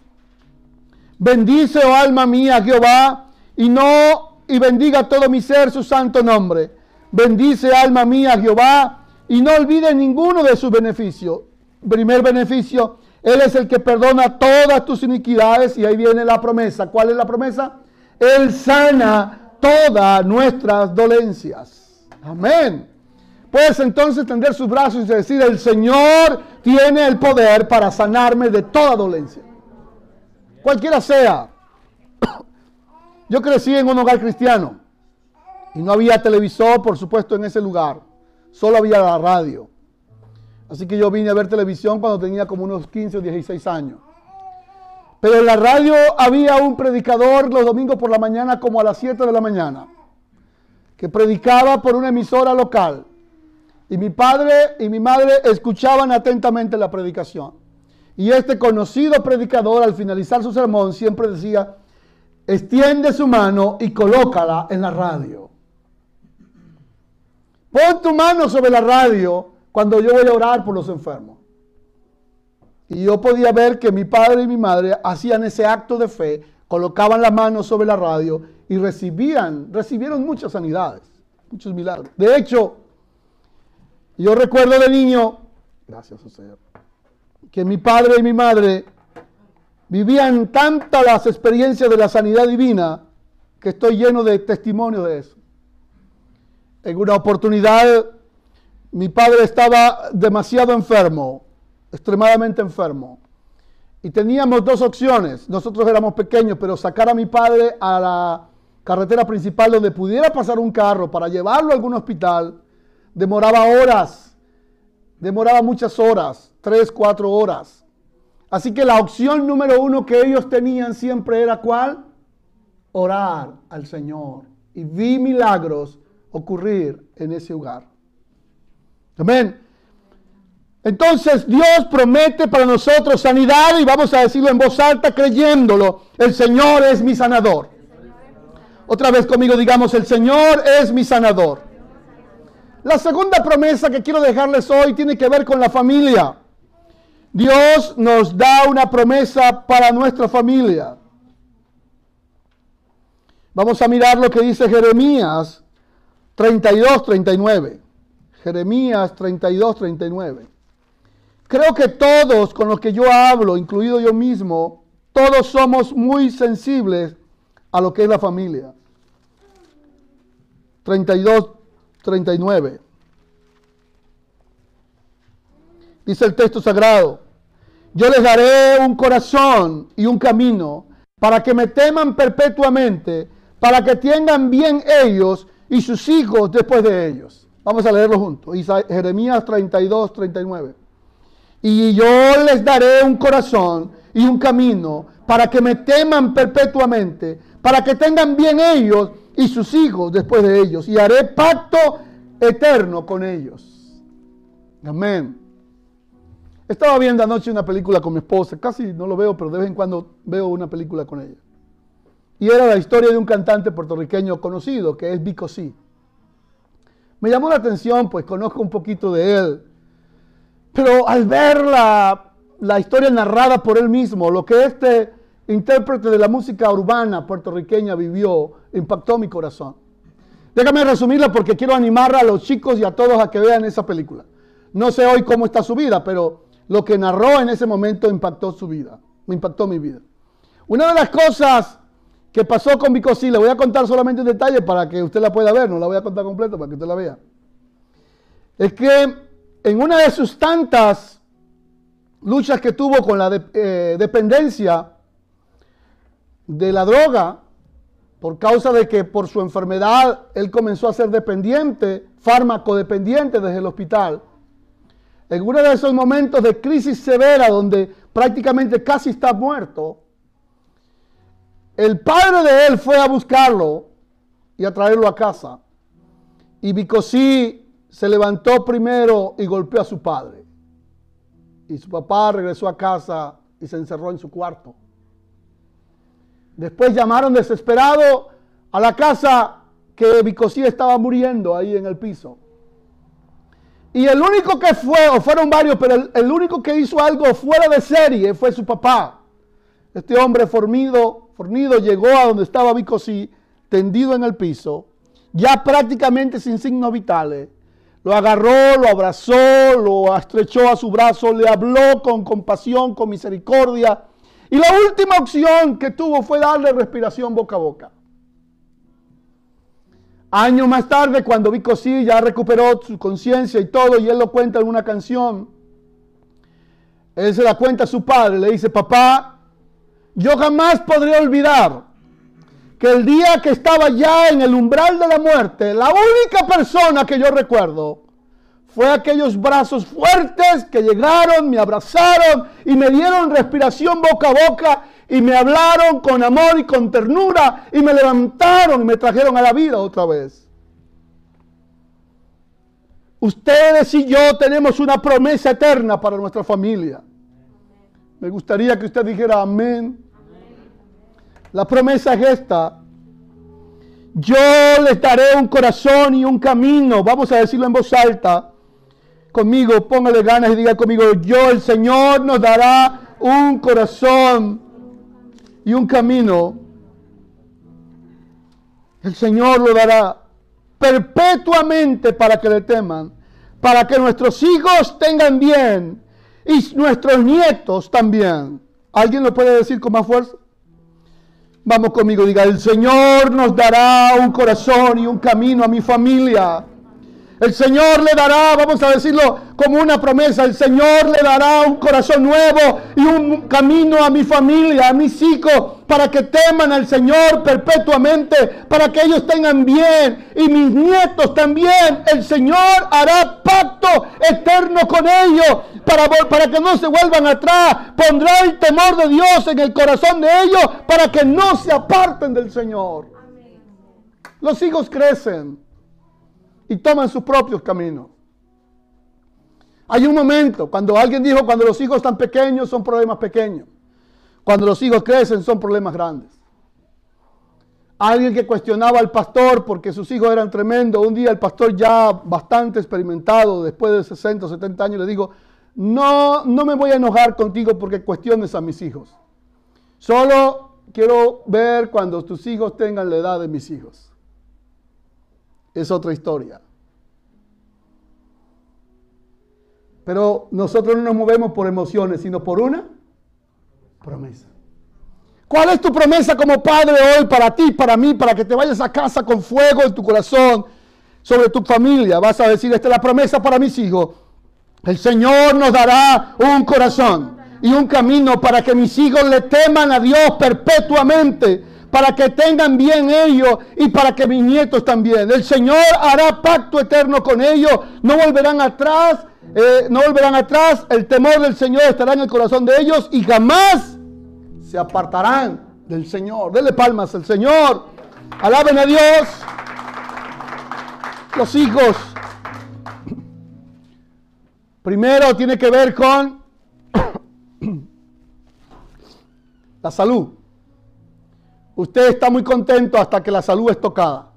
Bendice, oh alma mía, Jehová, y no, y bendiga todo mi ser su santo nombre. Bendice, alma mía, Jehová, y no olvide ninguno de sus beneficios. Primer beneficio, Él es el que perdona todas tus iniquidades, y ahí viene la promesa. ¿Cuál es la promesa? Él sana todas nuestras dolencias. Amén. Puedes entonces tender sus brazos y decir, el Señor tiene el poder para sanarme de toda dolencia cualquiera sea. Yo crecí en un hogar cristiano y no había televisor, por supuesto, en ese lugar. solo había la radio. Así que yo vine a ver televisión cuando tenía como unos 15 o 16 años. Pero en la radio había un predicador los domingos por la mañana como a las 7 de la mañana, que predicaba por una emisora local. Y mi padre y mi madre escuchaban atentamente la predicación. Y este conocido predicador al finalizar su sermón siempre decía, extiende su mano y colócala en la radio. Pon tu mano sobre la radio cuando yo voy a orar por los enfermos. Y yo podía ver que mi padre y mi madre hacían ese acto de fe, colocaban la mano sobre la radio y recibían, recibieron muchas sanidades, muchos milagros. De hecho, yo recuerdo de niño, gracias Señor, que mi padre y mi madre vivían tantas las experiencias de la sanidad divina que estoy lleno de testimonios de eso. En una oportunidad mi padre estaba demasiado enfermo, extremadamente enfermo. Y teníamos dos opciones. Nosotros éramos pequeños, pero sacar a mi padre a la carretera principal donde pudiera pasar un carro para llevarlo a algún hospital, demoraba horas. Demoraba muchas horas, tres, cuatro horas. Así que la opción número uno que ellos tenían siempre era cuál? Orar al Señor. Y vi milagros ocurrir en ese hogar. Amén. Entonces Dios promete para nosotros sanidad y vamos a decirlo en voz alta creyéndolo. El Señor es mi sanador. Otra vez conmigo digamos, el Señor es mi sanador. La segunda promesa que quiero dejarles hoy tiene que ver con la familia. Dios nos da una promesa para nuestra familia. Vamos a mirar lo que dice Jeremías 32, 39. Jeremías 32, 39. Creo que todos con los que yo hablo, incluido yo mismo, todos somos muy sensibles a lo que es la familia. 32, 39. Dice el texto sagrado, yo les daré un corazón y un camino para que me teman perpetuamente, para que tengan bien ellos y sus hijos después de ellos. Vamos a leerlo juntos. Jeremías 32, 39. Y yo les daré un corazón y un camino para que me teman perpetuamente, para que tengan bien ellos y sus hijos después de ellos. Y haré pacto eterno con ellos. Amén. Estaba viendo anoche una película con mi esposa, casi no lo veo, pero de vez en cuando veo una película con ella. Y era la historia de un cantante puertorriqueño conocido, que es Vico C. Me llamó la atención, pues conozco un poquito de él. Pero al ver la, la historia narrada por él mismo, lo que este intérprete de la música urbana puertorriqueña vivió, impactó mi corazón. Déjame resumirla porque quiero animar a los chicos y a todos a que vean esa película. No sé hoy cómo está su vida, pero lo que narró en ese momento impactó su vida, me impactó mi vida. Una de las cosas que pasó con Bicosí, le voy a contar solamente un detalle para que usted la pueda ver, no la voy a contar completa para que usted la vea. Es que en una de sus tantas luchas que tuvo con la eh, dependencia de la droga, por causa de que por su enfermedad él comenzó a ser dependiente, fármaco dependiente desde el hospital. En uno de esos momentos de crisis severa donde prácticamente casi está muerto, el padre de él fue a buscarlo y a traerlo a casa. Y Bicosí se levantó primero y golpeó a su padre. Y su papá regresó a casa y se encerró en su cuarto. Después llamaron desesperado a la casa que Bicosí estaba muriendo ahí en el piso. Y el único que fue, o fueron varios, pero el, único que hizo algo fuera de serie fue su papá. Este hombre formido fornido llegó a donde estaba Bicosí, tendido en el piso, ya prácticamente sin signos vitales. Lo agarró, lo abrazó, lo estrechó a su brazo, le habló con compasión, con misericordia. Y la última opción que tuvo fue darle respiración boca a boca. Años más tarde, cuando Bicosí ya recuperó su conciencia y todo, y él lo cuenta en una canción, él se da cuenta a su padre, le dice, papá, yo jamás podré olvidar que el día que estaba ya en el umbral de la muerte, la única persona que yo recuerdo fue aquellos brazos fuertes que llegaron, me abrazaron y me dieron respiración boca a boca y me hablaron con amor y con ternura y me levantaron y me trajeron a la vida otra vez. Ustedes y yo tenemos una promesa eterna para nuestra familia. Me gustaría que usted dijera amén. La promesa es esta. Yo les daré un corazón y un camino. Vamos a decirlo en voz alta. Conmigo, póngale ganas y diga conmigo, yo el Señor nos dará un corazón y un camino. El Señor lo dará perpetuamente para que le teman, para que nuestros hijos tengan bien y nuestros nietos también. ¿Alguien lo puede decir con más fuerza? Vamos conmigo, diga, el Señor nos dará un corazón y un camino a mi familia. El Señor le dará, vamos a decirlo como una promesa, el Señor le dará un corazón nuevo y un camino a mi familia, a mis hijos, para que teman al Señor perpetuamente, para que ellos tengan bien y mis nietos también. El Señor hará pacto eterno con ellos para, para que no se vuelvan atrás. Pondrá el temor de Dios en el corazón de ellos para que no se aparten del Señor. Los hijos crecen y toman sus propios caminos. Hay un momento, cuando alguien dijo, cuando los hijos están pequeños son problemas pequeños. Cuando los hijos crecen son problemas grandes. Alguien que cuestionaba al pastor porque sus hijos eran tremendos. Un día el pastor ya bastante experimentado, después de 60 o 70 años, le digo, no, no me voy a enojar contigo porque cuestiones a mis hijos. Solo quiero ver cuando tus hijos tengan la edad de mis hijos es otra historia. Pero nosotros no nos movemos por emociones, sino por una promesa. ¿Cuál es tu promesa como padre hoy para ti, para mí, para que te vayas a casa con fuego en tu corazón sobre tu familia? Vas a decir, esta es la promesa para mis hijos. El Señor nos dará un corazón y un camino para que mis hijos le teman a Dios perpetuamente para que tengan bien ellos y para que mis nietos también. El Señor hará pacto eterno con ellos, no volverán atrás, eh, no volverán atrás, el temor del Señor estará en el corazón de ellos y jamás se apartarán del Señor. Denle palmas al Señor, alaben a Dios. Los hijos, primero tiene que ver con <coughs> la salud. Usted está muy contento hasta que la salud es tocada.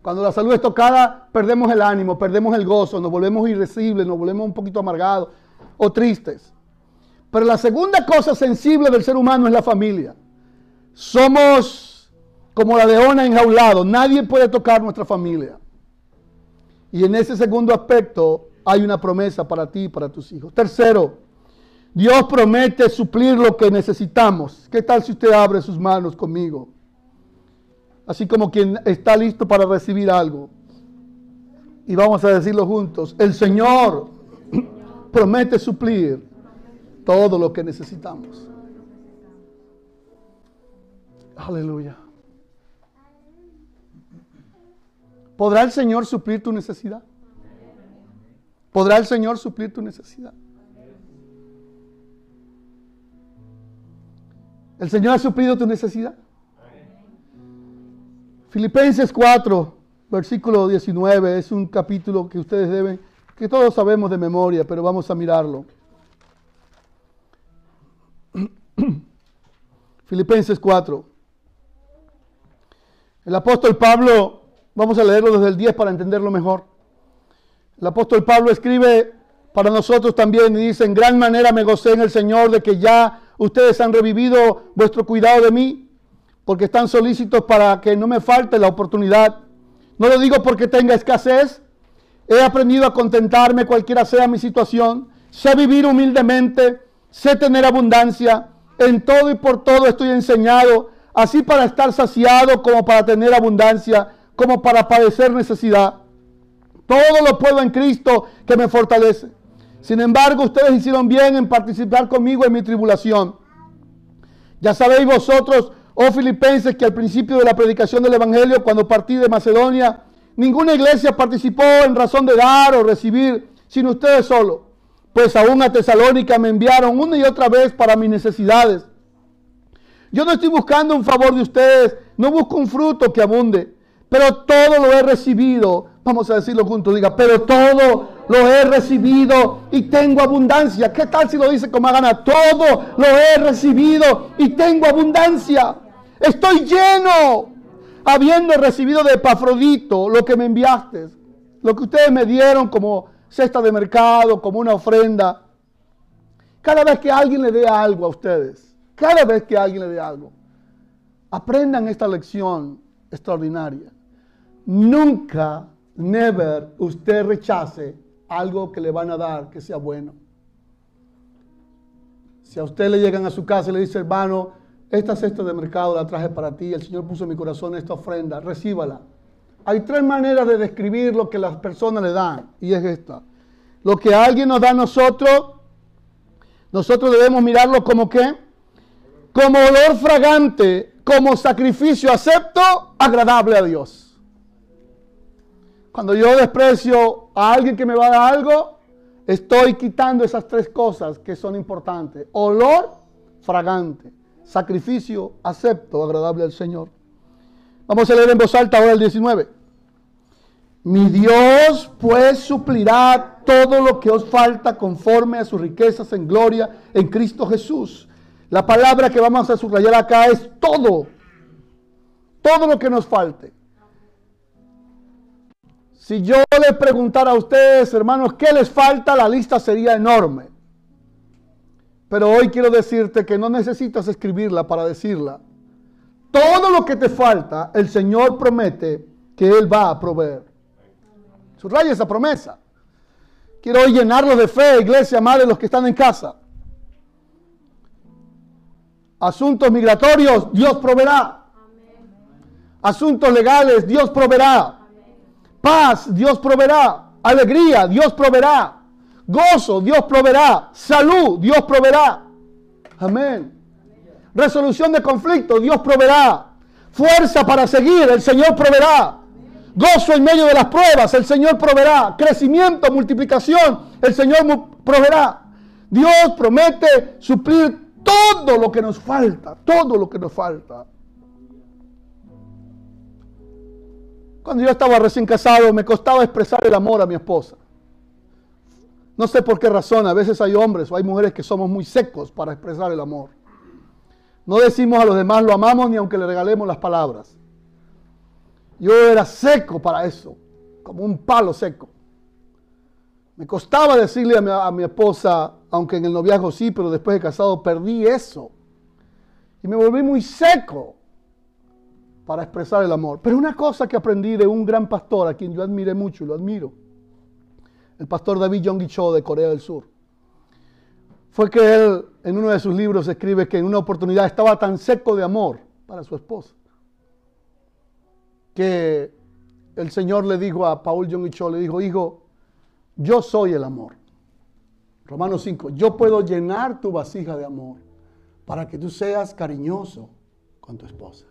Cuando la salud es tocada, perdemos el ánimo, perdemos el gozo, nos volvemos irresibles, nos volvemos un poquito amargados o tristes. Pero la segunda cosa sensible del ser humano es la familia. Somos como la leona enjaulado. Nadie puede tocar nuestra familia. Y en ese segundo aspecto hay una promesa para ti y para tus hijos. Tercero, Dios promete suplir lo que necesitamos. ¿Qué tal si usted abre sus manos conmigo? Así como quien está listo para recibir algo. Y vamos a decirlo juntos. El Señor promete suplir todo lo que necesitamos. Aleluya. ¿Podrá el Señor suplir tu necesidad? ¿Podrá el Señor suplir tu necesidad? ¿El Señor ha suplido tu necesidad? Filipenses 4, versículo 19, es un capítulo que ustedes deben, que todos sabemos de memoria, pero vamos a mirarlo. <clears throat> Filipenses 4. El apóstol Pablo, vamos a leerlo desde el 10 para entenderlo mejor. El apóstol Pablo escribe para nosotros también y dice, en gran manera me gocé en el Señor de que ya ustedes han revivido vuestro cuidado de mí, porque están solícitos para que no me falte la oportunidad. No lo digo porque tenga escasez, he aprendido a contentarme cualquiera sea mi situación, sé vivir humildemente, sé tener abundancia, en todo y por todo estoy enseñado, así para estar saciado como para tener abundancia, como para padecer necesidad. Todo lo puedo en Cristo que me fortalece. Sin embargo, ustedes hicieron bien en participar conmigo en mi tribulación. Ya sabéis vosotros, oh filipenses, que al principio de la predicación del Evangelio, cuando partí de Macedonia, Ninguna iglesia participó en razón de dar o recibir, sino ustedes solo. Pues aún a Tesalónica me enviaron una y otra vez para mis necesidades. Yo no estoy buscando un favor de ustedes, no busco un fruto que abunde, pero todo lo he recibido. Vamos a decirlo juntos, diga, pero todo lo he recibido y tengo abundancia. ¿Qué tal si lo dice como gana? Todo lo he recibido y tengo abundancia. Estoy lleno, habiendo recibido de Epafrodito lo que me enviaste, lo que ustedes me dieron como cesta de mercado, como una ofrenda. Cada vez que alguien le dé algo a ustedes, cada vez que alguien le dé algo, aprendan esta lección extraordinaria. Nunca, never, usted rechace algo que le van a dar que sea bueno. Si a usted le llegan a su casa y le dice, hermano, esta cesta de mercado la traje para ti, el Señor puso en mi corazón esta ofrenda, recíbala. Hay tres maneras de describir lo que las personas le dan, y es esta. Lo que alguien nos da a nosotros, nosotros debemos mirarlo como qué? Como olor fragante, como sacrificio acepto, agradable a Dios. Cuando yo desprecio a alguien que me va a dar algo, estoy quitando esas tres cosas que son importantes. Olor fragante, sacrificio acepto, agradable al Señor. Vamos a leer en voz alta ahora el 19. Mi Dios pues suplirá todo lo que os falta conforme a sus riquezas en gloria en Cristo Jesús. La palabra que vamos a subrayar acá es todo. Todo lo que nos falte. Si yo les preguntara a ustedes, hermanos, ¿qué les falta? La lista sería enorme. Pero hoy quiero decirte que no necesitas escribirla para decirla. Todo lo que te falta, el Señor promete que Él va a proveer. Subraya esa promesa. Quiero hoy llenarlo de fe, iglesia, madre, los que están en casa. Asuntos migratorios, Dios proveerá. Asuntos legales, Dios proveerá. Paz, Dios proveerá. Alegría, Dios proveerá. Gozo, Dios proveerá. Salud, Dios proveerá. Amén. Resolución de conflicto, Dios proveerá. Fuerza para seguir, el Señor proveerá. Gozo en medio de las pruebas, el Señor proveerá. Crecimiento, multiplicación, el Señor proveerá. Dios promete suplir todo lo que nos falta, todo lo que nos falta. Cuando yo estaba recién casado me costaba expresar el amor a mi esposa. No sé por qué razón, a veces hay hombres o hay mujeres que somos muy secos para expresar el amor. No decimos a los demás lo amamos ni aunque le regalemos las palabras. Yo era seco para eso, como un palo seco. Me costaba decirle a mi, esposa, aunque en el noviazgo sí, pero después de casado perdí eso. Y me volví muy seco para expresar el amor. Pero una cosa que aprendí de un gran pastor a quien yo admiré mucho y lo admiro, el pastor David Yonggi Cho de Corea del Sur, fue que él en uno de sus libros escribe que en una oportunidad estaba tan seco de amor para su esposa que el Señor le dijo a Paul Jong Cho, le dijo, hijo, yo soy el amor. Romanos 5, yo puedo llenar tu vasija de amor para que tú seas cariñoso con tu esposa.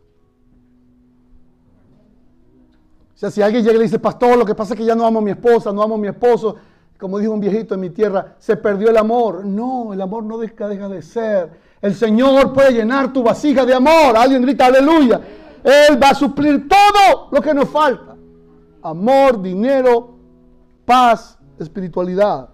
Sea, si alguien llega y le dice, pastor, lo que pasa es que ya no amo a mi esposa, no amo a mi esposo, como dijo un viejito en mi tierra, se perdió el amor. No, el amor no deja, deja de ser. El Señor puede llenar tu vasija de amor. Alguien grita, aleluya. Él va a suplir todo lo que nos falta. Amor, dinero, paz, espiritualidad.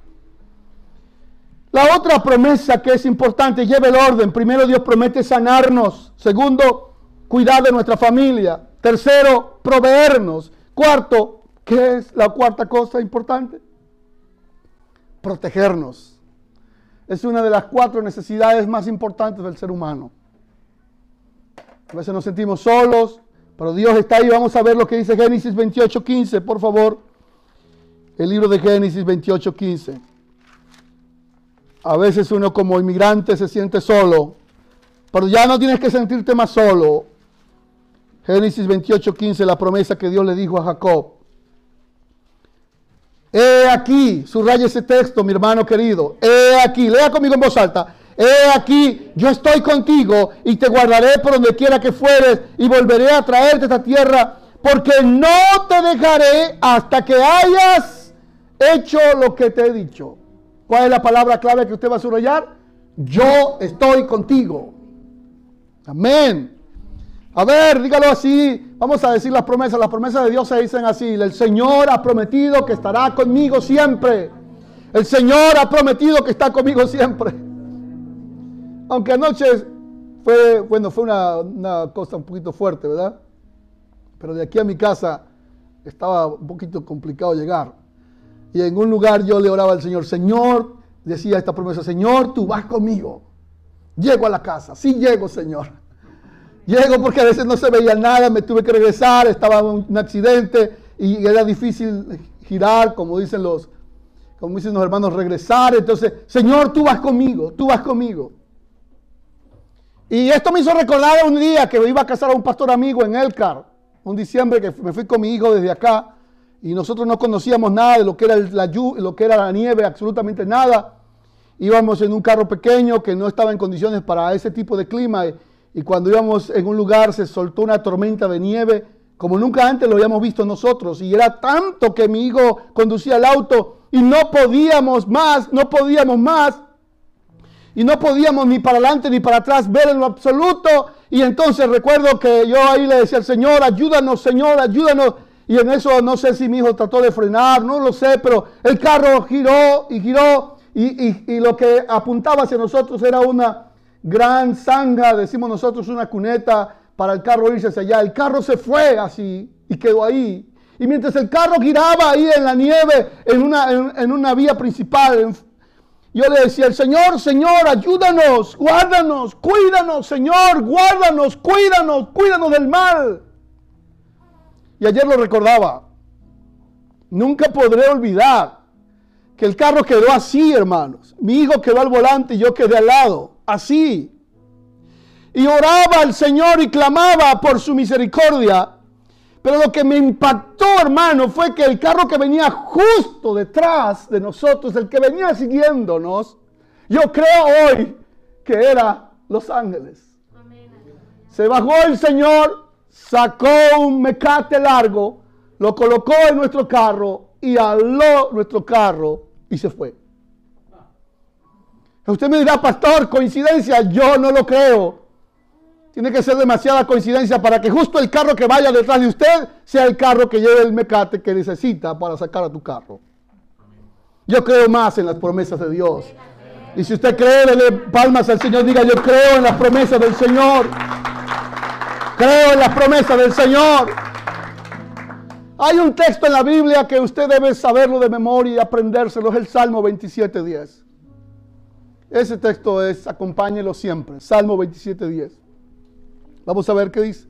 La otra promesa que es importante, lleva el orden. Primero, Dios promete sanarnos. Segundo, cuidar de nuestra familia. Tercero, proveernos. Cuarto, ¿qué es la cuarta cosa importante? Protegernos. Es una de las cuatro necesidades más importantes del ser humano. A veces nos sentimos solos, pero Dios está ahí. Vamos a ver lo que dice Génesis 28, 15, por favor. El libro de Génesis 28, 15. A veces uno como inmigrante se siente solo, pero ya no tienes que sentirte más solo. Génesis 28, 15, la promesa que Dios le dijo a Jacob. He aquí, subraya ese texto, mi hermano querido. He aquí, lea conmigo en voz alta. He aquí, yo estoy contigo y te guardaré por donde quiera que fueres y volveré a traerte esta tierra porque no te dejaré hasta que hayas hecho lo que te he dicho. ¿Cuál es la palabra clave que usted va a subrayar? Yo estoy contigo. Amén. A ver, dígalo así. Vamos a decir las promesas. Las promesas de Dios se dicen así. El Señor ha prometido que estará conmigo siempre. El Señor ha prometido que está conmigo siempre. Aunque anoche fue, bueno, fue una, una cosa un poquito fuerte, ¿verdad? Pero de aquí a mi casa estaba un poquito complicado llegar. Y en un lugar yo le oraba al Señor, Señor, decía esta promesa, Señor, tú vas conmigo. Llego a la casa, sí llego, Señor. Llego porque a veces no se veía nada, me tuve que regresar, estaba un accidente y era difícil girar, como dicen los, como dicen los hermanos, regresar. Entonces, Señor, tú vas conmigo, tú vas conmigo. Y esto me hizo recordar un día que iba a casar a un pastor amigo en Elcar, un diciembre que me fui con mi hijo desde acá y nosotros no conocíamos nada de lo que era la, lo que era la nieve, absolutamente nada. Íbamos en un carro pequeño que no estaba en condiciones para ese tipo de clima y cuando íbamos en un lugar se soltó una tormenta de nieve como nunca antes lo habíamos visto nosotros y era tanto que mi hijo conducía el auto y no podíamos más, no podíamos más y no podíamos ni para adelante ni para atrás ver en lo absoluto. Y entonces recuerdo que yo ahí le decía al Señor, ayúdanos Señor, ayúdanos. Y en eso no sé si mi hijo trató de frenar, no lo sé, pero el carro giró y giró y, lo que apuntaba hacia nosotros era una gran zanja, decimos nosotros una cuneta para el carro irse hacia allá. El carro se fue así y quedó ahí. Y mientras el carro giraba ahí en la nieve, en una, en una vía principal, yo le decía al Señor, Señor, ayúdanos, guárdanos, cuídanos, Señor, guárdanos, cuídanos, cuídanos del mal. Y ayer lo recordaba. Nunca podré olvidar que el carro quedó así, hermanos. Mi hijo quedó al volante y yo quedé al lado, así. Y oraba al Señor y clamaba por su misericordia. Pero lo que me impactó, hermano, fue que el carro que venía justo detrás de nosotros, el que venía siguiéndonos, yo creo hoy que era Los Ángeles. Se bajó el Señor, sacó un mecate largo, lo colocó en nuestro carro y aló nuestro carro y se fue. Usted me dirá, pastor, coincidencia, yo no lo creo. Tiene que ser demasiada coincidencia para que justo el carro que vaya detrás de usted sea el carro que lleve el mecate que necesita para sacar a tu carro. Yo creo más en las promesas de Dios. Y si usted cree, dele palmas al Señor. Diga, yo creo en las promesas del Señor. Creo en las promesas del Señor. Hay un texto en la Biblia que usted debe saberlo de memoria y aprendérselo. Es el Salmo 27.10. Ese texto es, acompáñelo siempre. Salmo 27.10. Vamos a ver qué dice.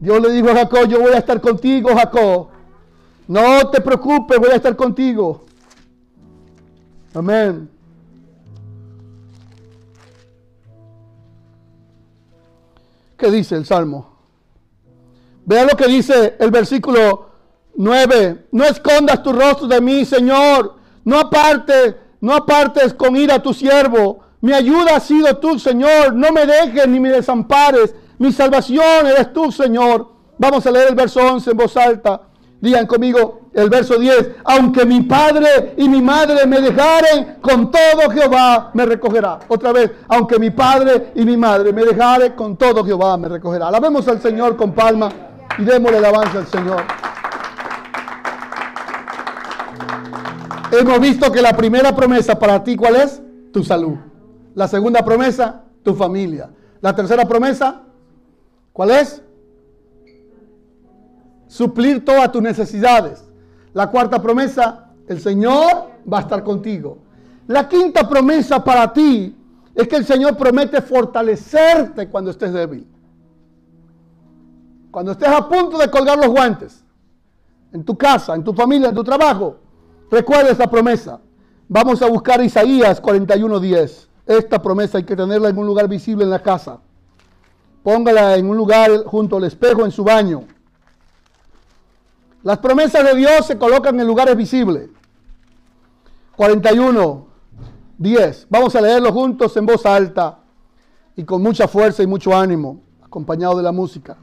Dios le dijo a Jacob, yo voy a estar contigo, Jacob. No te preocupes, voy a estar contigo. Amén. ¿Qué dice el Salmo? Vea lo que dice el versículo 9. No escondas tu rostro de mí, Señor. No apartes, no apartes con ira a tu siervo. Mi ayuda ha sido tú, Señor. No me dejes ni me desampares. Mi salvación eres tú, Señor. Vamos a leer el verso 11 en voz alta. Digan conmigo el verso 10. Aunque mi padre y mi madre me dejaren, con todo Jehová me recogerá. Otra vez. Aunque mi padre y mi madre me dejaren, con todo Jehová me recogerá. Alabemos al Señor con palma y démosle alabanza al Señor. Hemos visto que la primera promesa para ti, ¿cuál es? Tu salud. La segunda promesa, tu familia. La tercera promesa, ¿cuál es? Suplir todas tus necesidades. La cuarta promesa, el Señor va a estar contigo. La quinta promesa para ti es que el Señor promete fortalecerte cuando estés débil. Cuando estés a punto de colgar los guantes, en tu casa, en tu familia, en tu trabajo, recuerda esa promesa. Vamos a buscar Isaías 41:10. Esta promesa hay que tenerla en un lugar visible en la casa. Póngala en un lugar junto al espejo en su baño. Las promesas de Dios se colocan en lugares visibles. 41, 10. Vamos a leerlo juntos en voz alta y con mucha fuerza y mucho ánimo, acompañado de la música.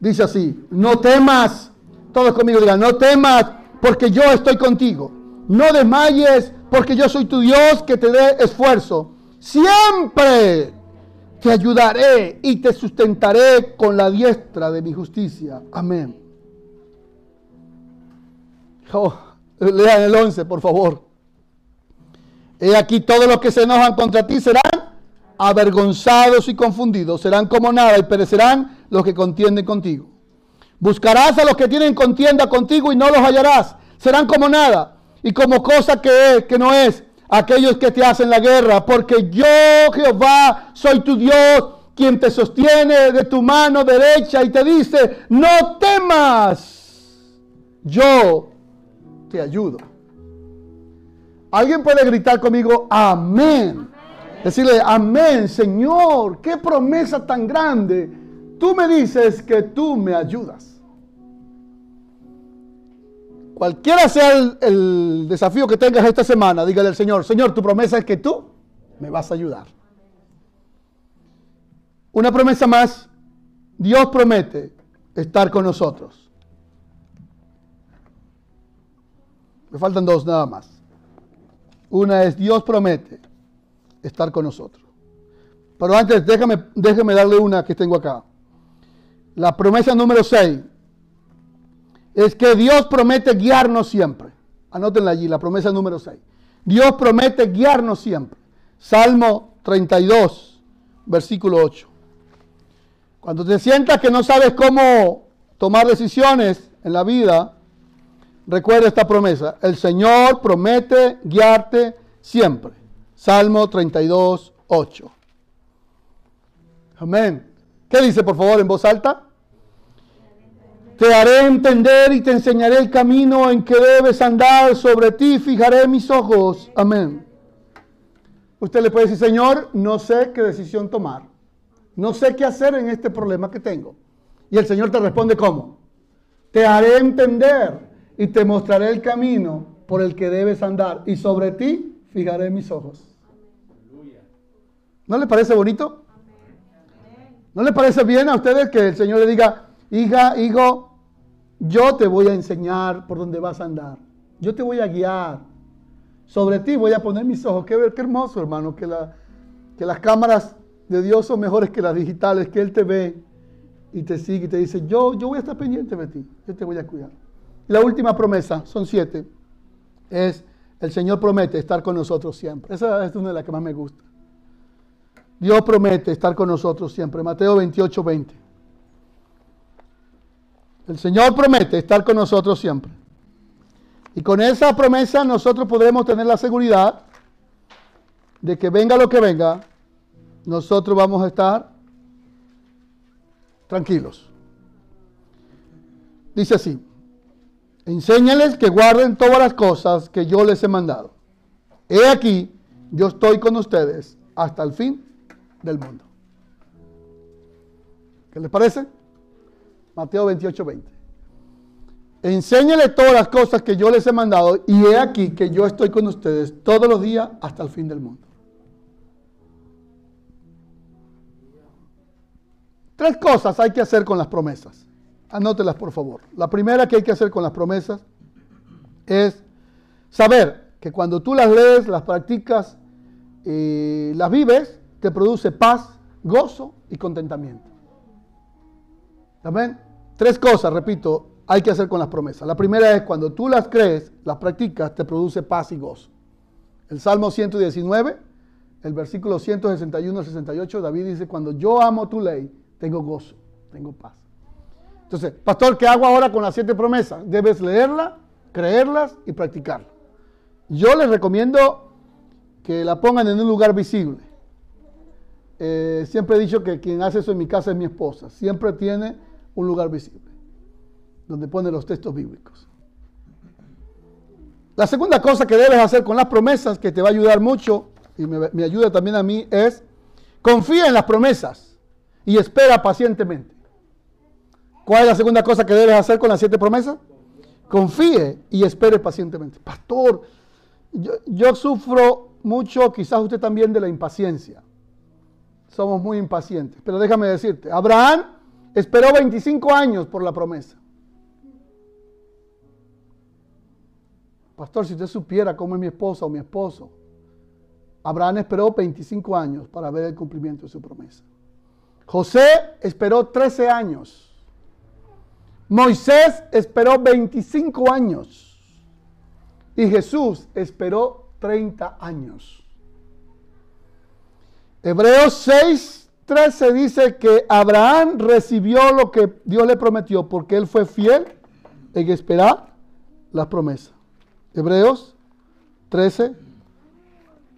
Dice así, no temas, todos conmigo digan, no temas porque yo estoy contigo. No desmayes porque yo soy tu Dios que te dé esfuerzo. Siempre te ayudaré y te sustentaré con la diestra de mi justicia. Amén. Oh, lean el 11, por favor. He aquí todos los que se enojan contra ti serán avergonzados y confundidos, serán como nada y perecerán los que contienden contigo. Buscarás a los que tienen contienda contigo y no los hallarás, serán como nada y como cosa que es, que no es, aquellos que te hacen la guerra, porque yo, Jehová, soy tu Dios, quien te sostiene de tu mano derecha y te dice, no temas, yo te ayudo. ¿Alguien puede gritar conmigo, amén? Decirle, amén, Señor, qué promesa tan grande. Tú me dices que tú me ayudas. Cualquiera sea el, desafío que tengas esta semana, dígale al Señor, Señor, tu promesa es que tú me vas a ayudar. Una promesa más, Dios promete estar con nosotros. Me faltan dos nada más. Una es Dios promete estar con nosotros. Pero antes, déjame, déjame darle una que tengo acá. La promesa número 6 es que Dios promete guiarnos siempre. Anótenla allí, la promesa número 6. Dios promete guiarnos siempre. Salmo 32, versículo 8. Cuando te sientas que no sabes cómo tomar decisiones en la vida, recuerda esta promesa. El Señor promete guiarte siempre. Salmo 32, 8. Amén. ¿Qué dice por favor en voz alta? Te haré entender y te enseñaré el camino en que debes andar. Sobre ti fijaré mis ojos. Amén. Usted le puede decir, Señor, no sé qué decisión tomar. No sé qué hacer en este problema que tengo. Y el Señor te responde, ¿cómo? Te haré entender y te mostraré el camino por el que debes andar. Y sobre ti fijaré mis ojos. ¿No le parece bonito? ¿No le parece bien a ustedes que el Señor le diga, hija, hijo, yo te voy a enseñar por dónde vas a andar. Yo te voy a guiar. Sobre ti voy a poner mis ojos. Qué, qué hermoso, hermano, que, que las cámaras de Dios son mejores que las digitales, que Él te ve y te sigue y te dice, yo, yo voy a estar pendiente de ti, yo te voy a cuidar. La última promesa, son siete, es el Señor promete estar con nosotros siempre. Esa es una de las que más me gusta. Dios promete estar con nosotros siempre. Mateo 28, 20. El Señor promete estar con nosotros siempre. Y con esa promesa nosotros podremos tener la seguridad de que venga lo que venga, nosotros vamos a estar tranquilos. Dice así, enséñales que guarden todas las cosas que yo les he mandado. He aquí, yo estoy con ustedes hasta el fin del mundo. ¿Qué les parece? Mateo 28, 20. Enséñale todas las cosas que yo les he mandado y he aquí que yo estoy con ustedes todos los días hasta el fin del mundo. Tres cosas hay que hacer con las promesas. Anótelas por favor. La primera que hay que hacer con las promesas es saber que cuando tú las lees, las practicas, y las vives, te produce paz, gozo y contentamiento. Amén. Tres cosas, repito, hay que hacer con las promesas. La primera es cuando tú las crees, las practicas, te produce paz y gozo. El Salmo 119, el versículo 161 al 68, David dice, cuando yo amo tu ley, tengo gozo, tengo paz. Entonces, pastor, ¿qué hago ahora con las siete promesas? Debes leerlas, creerlas y practicarlas. Yo les recomiendo que la pongan en un lugar visible. Eh, siempre he dicho que quien hace eso en mi casa es mi esposa. Siempre tiene un lugar visible, donde pone los textos bíblicos. La segunda cosa que debes hacer con las promesas, que te va a ayudar mucho, y me, ayuda también a mí, es confía en las promesas y espera pacientemente. ¿Cuál es la segunda cosa que debes hacer con las siete promesas? Confíe y espere pacientemente. Pastor, yo, yo, sufro mucho, quizás usted también, de la impaciencia. Somos muy impacientes. Pero déjame decirte, Abraham esperó 25 años por la promesa. Pastor, si usted supiera cómo es mi esposa o mi esposo, Abraham esperó 25 años para ver el cumplimiento de su promesa. José esperó 13 años. Moisés esperó 25 años. Y Jesús esperó 30 años. Hebreos 6, 13 dice que Abraham recibió lo que Dios le prometió porque él fue fiel en esperar las promesas. Hebreos 13.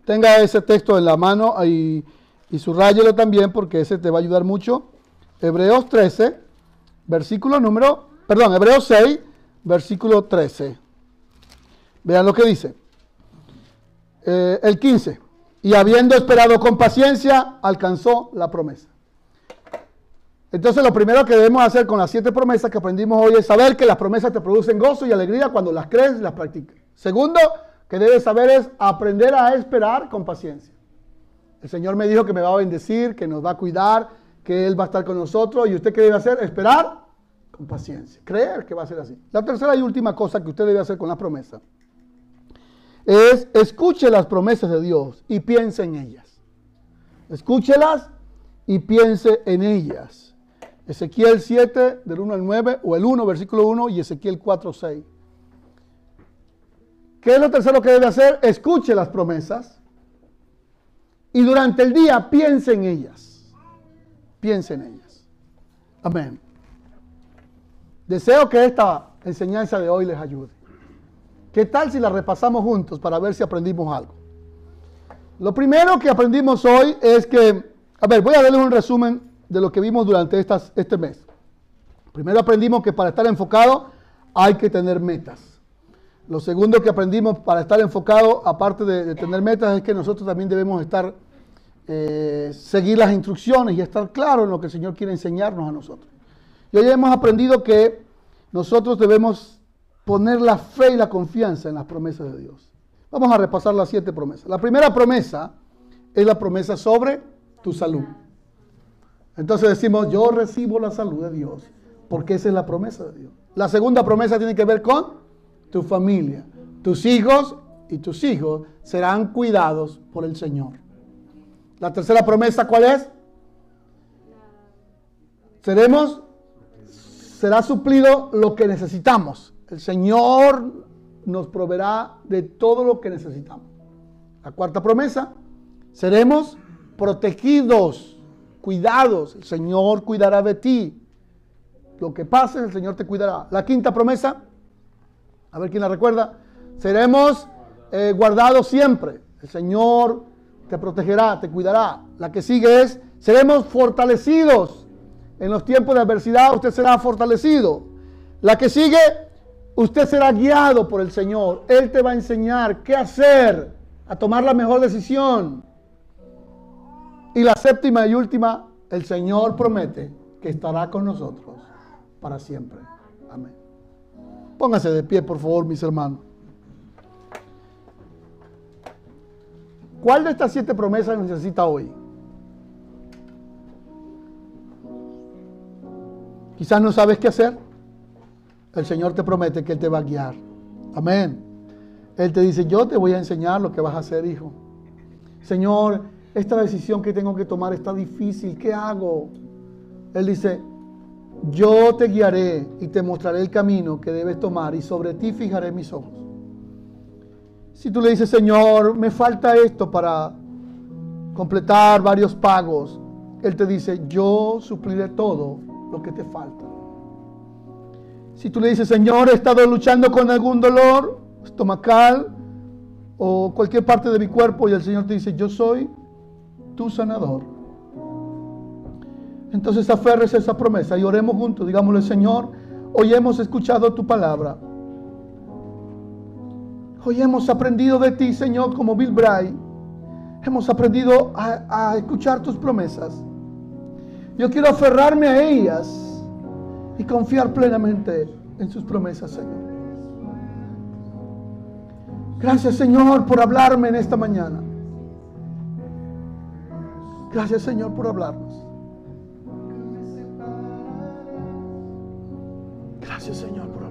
Tenga ese texto en la mano y, y subrayelo también porque ese te va a ayudar mucho. Hebreos 13, versículo número, perdón, Hebreos 6, versículo 13. Vean lo que dice. Eh, el 15. Y habiendo esperado con paciencia, alcanzó la promesa. Entonces lo primero que debemos hacer con las siete promesas que aprendimos hoy es saber que las promesas te producen gozo y alegría cuando las crees y las practicas. Segundo, que debes saber es aprender a esperar con paciencia. El Señor me dijo que me va a bendecir, que nos va a cuidar, que Él va a estar con nosotros. ¿Y usted qué debe hacer? Esperar con paciencia. Creer que va a ser así. La tercera y última cosa que usted debe hacer con la promesa es escuche las promesas de Dios y piense en ellas. Escúchelas y piense en ellas. Ezequiel 7, del 1 al 9, o el 1, versículo 1, y Ezequiel 4, 6. ¿Qué es lo tercero que debe hacer? Escuche las promesas y durante el día piense en ellas. Piense en ellas. Amén. Deseo que esta enseñanza de hoy les ayude. ¿Qué tal si la repasamos juntos para ver si aprendimos algo? Lo primero que aprendimos hoy es que, a ver, voy a darles un resumen de lo que vimos durante este mes. Primero aprendimos que para estar enfocado hay que tener metas. Lo segundo que aprendimos para estar enfocado, aparte de, tener metas, es que nosotros también debemos estar, eh, seguir las instrucciones y estar claros en lo que el Señor quiere enseñarnos a nosotros. Y hoy hemos aprendido que nosotros debemos poner la fe y la confianza en las promesas de Dios. Vamos a repasar las siete promesas. La primera promesa es la promesa sobre tu salud. Entonces decimos, yo recibo la salud de Dios, porque esa es la promesa de Dios. La segunda promesa tiene que ver con tu familia, tus hijos y tus hijos serán cuidados por el Señor. La tercera promesa, ¿cuál es? Seremos, será suplido lo que necesitamos. El Señor nos proveerá de todo lo que necesitamos. La cuarta promesa, seremos protegidos, cuidados. El Señor cuidará de ti. Lo que pase, el Señor te cuidará. La quinta promesa, a ver quién la recuerda. Seremos eh, guardados siempre. El Señor te protegerá, te cuidará. La que sigue es, seremos fortalecidos. En los tiempos de adversidad usted será fortalecido. La que sigue, usted será guiado por el Señor. Él te va a enseñar qué hacer, a tomar la mejor decisión. Y la séptima y última, el Señor promete que estará con nosotros para siempre. Amén. Póngase de pie, por favor, mis hermanos. ¿Cuál de estas siete promesas necesita hoy? Quizás no sabes qué hacer. El Señor te promete que Él te va a guiar. Amén. Él te dice, yo te voy a enseñar lo que vas a hacer, hijo. Señor, esta decisión que tengo que tomar está difícil. ¿Qué hago? Él dice, yo te guiaré y te mostraré el camino que debes tomar y sobre ti fijaré mis ojos. Si tú le dices, Señor, me falta esto para completar varios pagos, Él te dice, yo supliré todo lo que te falta. Si tú le dices, Señor, he estado luchando con algún dolor estomacal o cualquier parte de mi cuerpo y el Señor te dice, yo soy tu sanador entonces aferres a esa promesa y oremos juntos. Digámosle, Señor, hoy hemos escuchado tu palabra. Hoy hemos aprendido de ti, Señor, como Bill Bray. Hemos aprendido a escuchar tus promesas. Yo quiero aferrarme a ellas y confiar plenamente en sus promesas, Señor. Gracias, Señor, por hablarme en esta mañana. Gracias, Señor, por hablarnos. Gracias, Señor, por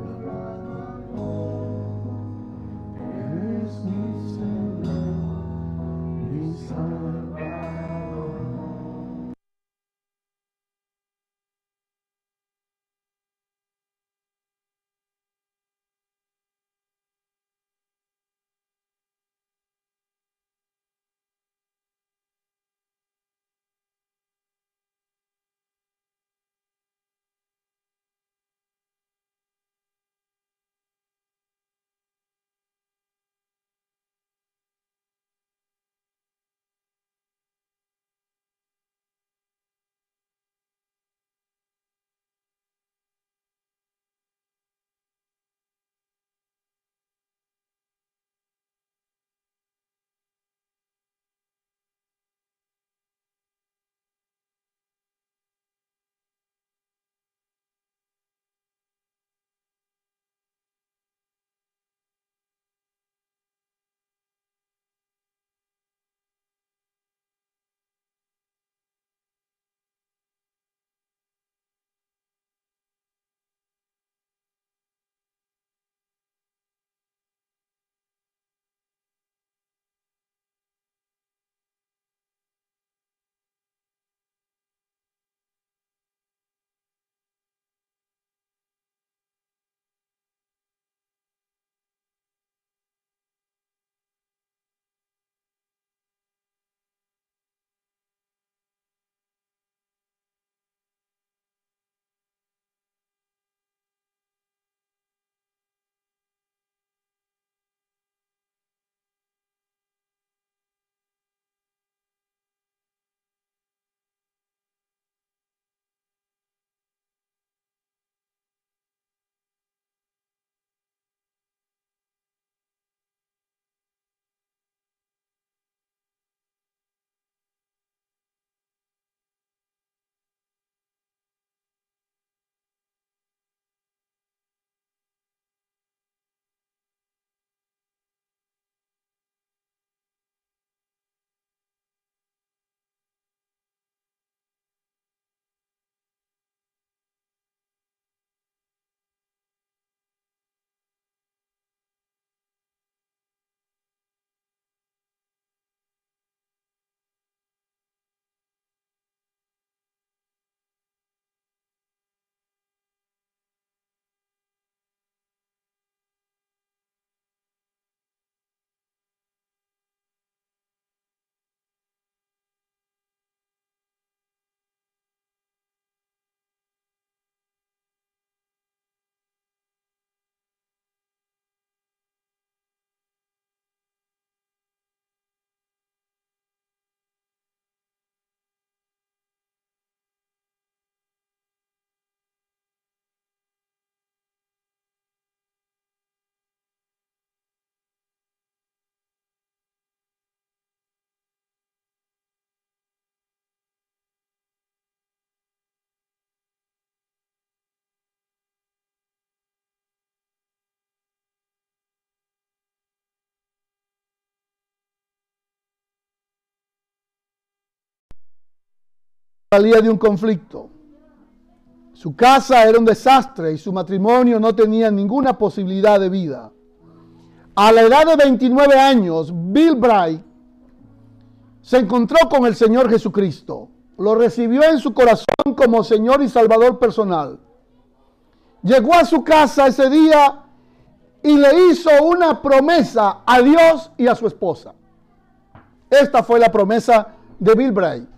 salía de un conflicto. Su casa era un desastre y su matrimonio no tenía ninguna posibilidad de vida. A la edad de 29 años, Bill Bright se encontró con el Señor Jesucristo. Lo recibió en su corazón como Señor y Salvador personal. Llegó a su casa ese día y le hizo una promesa a Dios y a su esposa. Esta fue la promesa de Bill Bright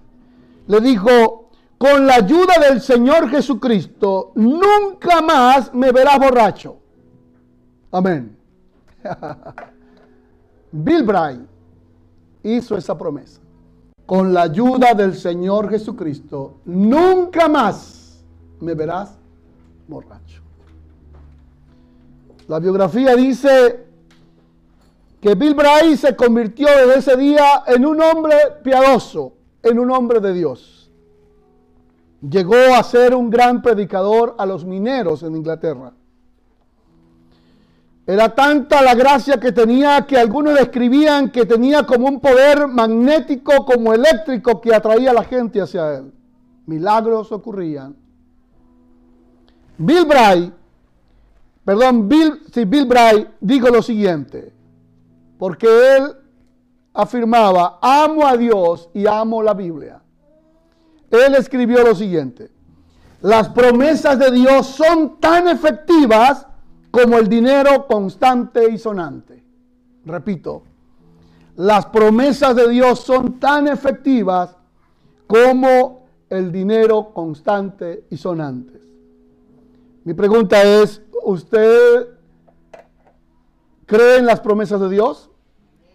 le dijo, con la ayuda del Señor Jesucristo, nunca más me verás borracho. Amén. <laughs> Bill Bright hizo esa promesa. Con la ayuda del Señor Jesucristo, nunca más me verás borracho. La biografía dice que Bill Bright se convirtió desde ese día en un hombre piadoso, en un hombre de Dios. Llegó a ser un gran predicador a los mineros en Inglaterra. Era tanta la gracia que tenía que algunos describían que tenía como un poder magnético, como eléctrico, que atraía a la gente hacia él. Milagros ocurrían. Bill Bright perdón, Bill, sí, Bill Bright dijo lo siguiente, porque él afirmaba, amo a Dios y amo la Biblia. Él escribió lo siguiente, las promesas de Dios son tan efectivas como el dinero constante y sonante. Repito, las promesas de Dios son tan efectivas como el dinero constante y sonante. Mi pregunta es, ¿usted cree en las promesas de Dios?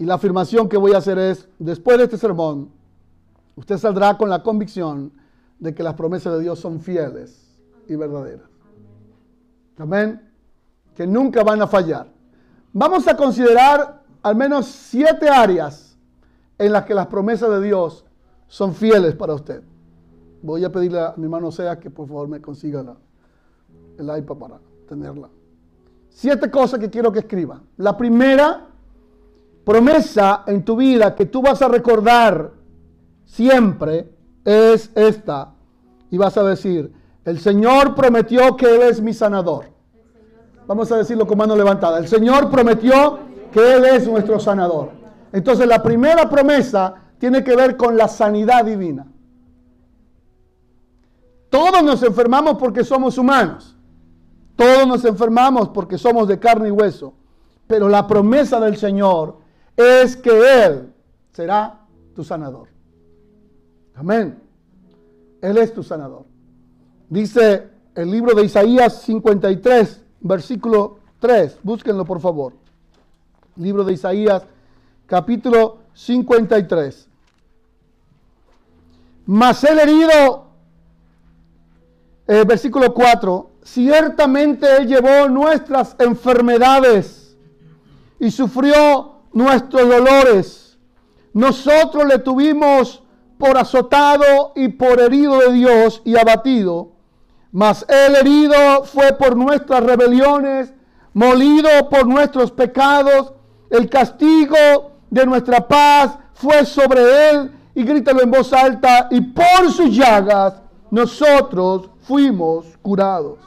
Y la afirmación que voy a hacer es, después de este sermón, usted saldrá con la convicción de que las promesas de Dios son fieles y verdaderas. Amén. Que nunca van a fallar. Vamos a considerar al menos siete áreas en las que las promesas de Dios son fieles para usted. Voy a pedirle a mi hermano Sea que por favor me consiga el iPad para tenerla. Siete cosas que quiero que escriba. La primera promesa en tu vida que tú vas a recordar siempre es esta. Y vas a decir, el Señor prometió que Él es mi sanador. Vamos a decirlo con mano levantada. El Señor prometió que Él es nuestro sanador. Entonces la primera promesa tiene que ver con la sanidad divina. Todos nos enfermamos porque somos humanos. Todos nos enfermamos porque somos de carne y hueso. Pero la promesa del Señor es que Él será tu sanador. Amén. Él es tu sanador. Dice el libro de Isaías 53, versículo 3. Búsquenlo por favor. Libro de Isaías, capítulo 53. Mas el herido, eh, versículo 4, ciertamente Él llevó nuestras enfermedades y sufrió nuestros dolores. Nosotros le tuvimos por azotado y por herido de Dios y abatido. Mas el herido fue por nuestras rebeliones, molido por nuestros pecados. El castigo de nuestra paz fue sobre él. Y grítalo en voz alta. Y por sus llagas nosotros fuimos curados.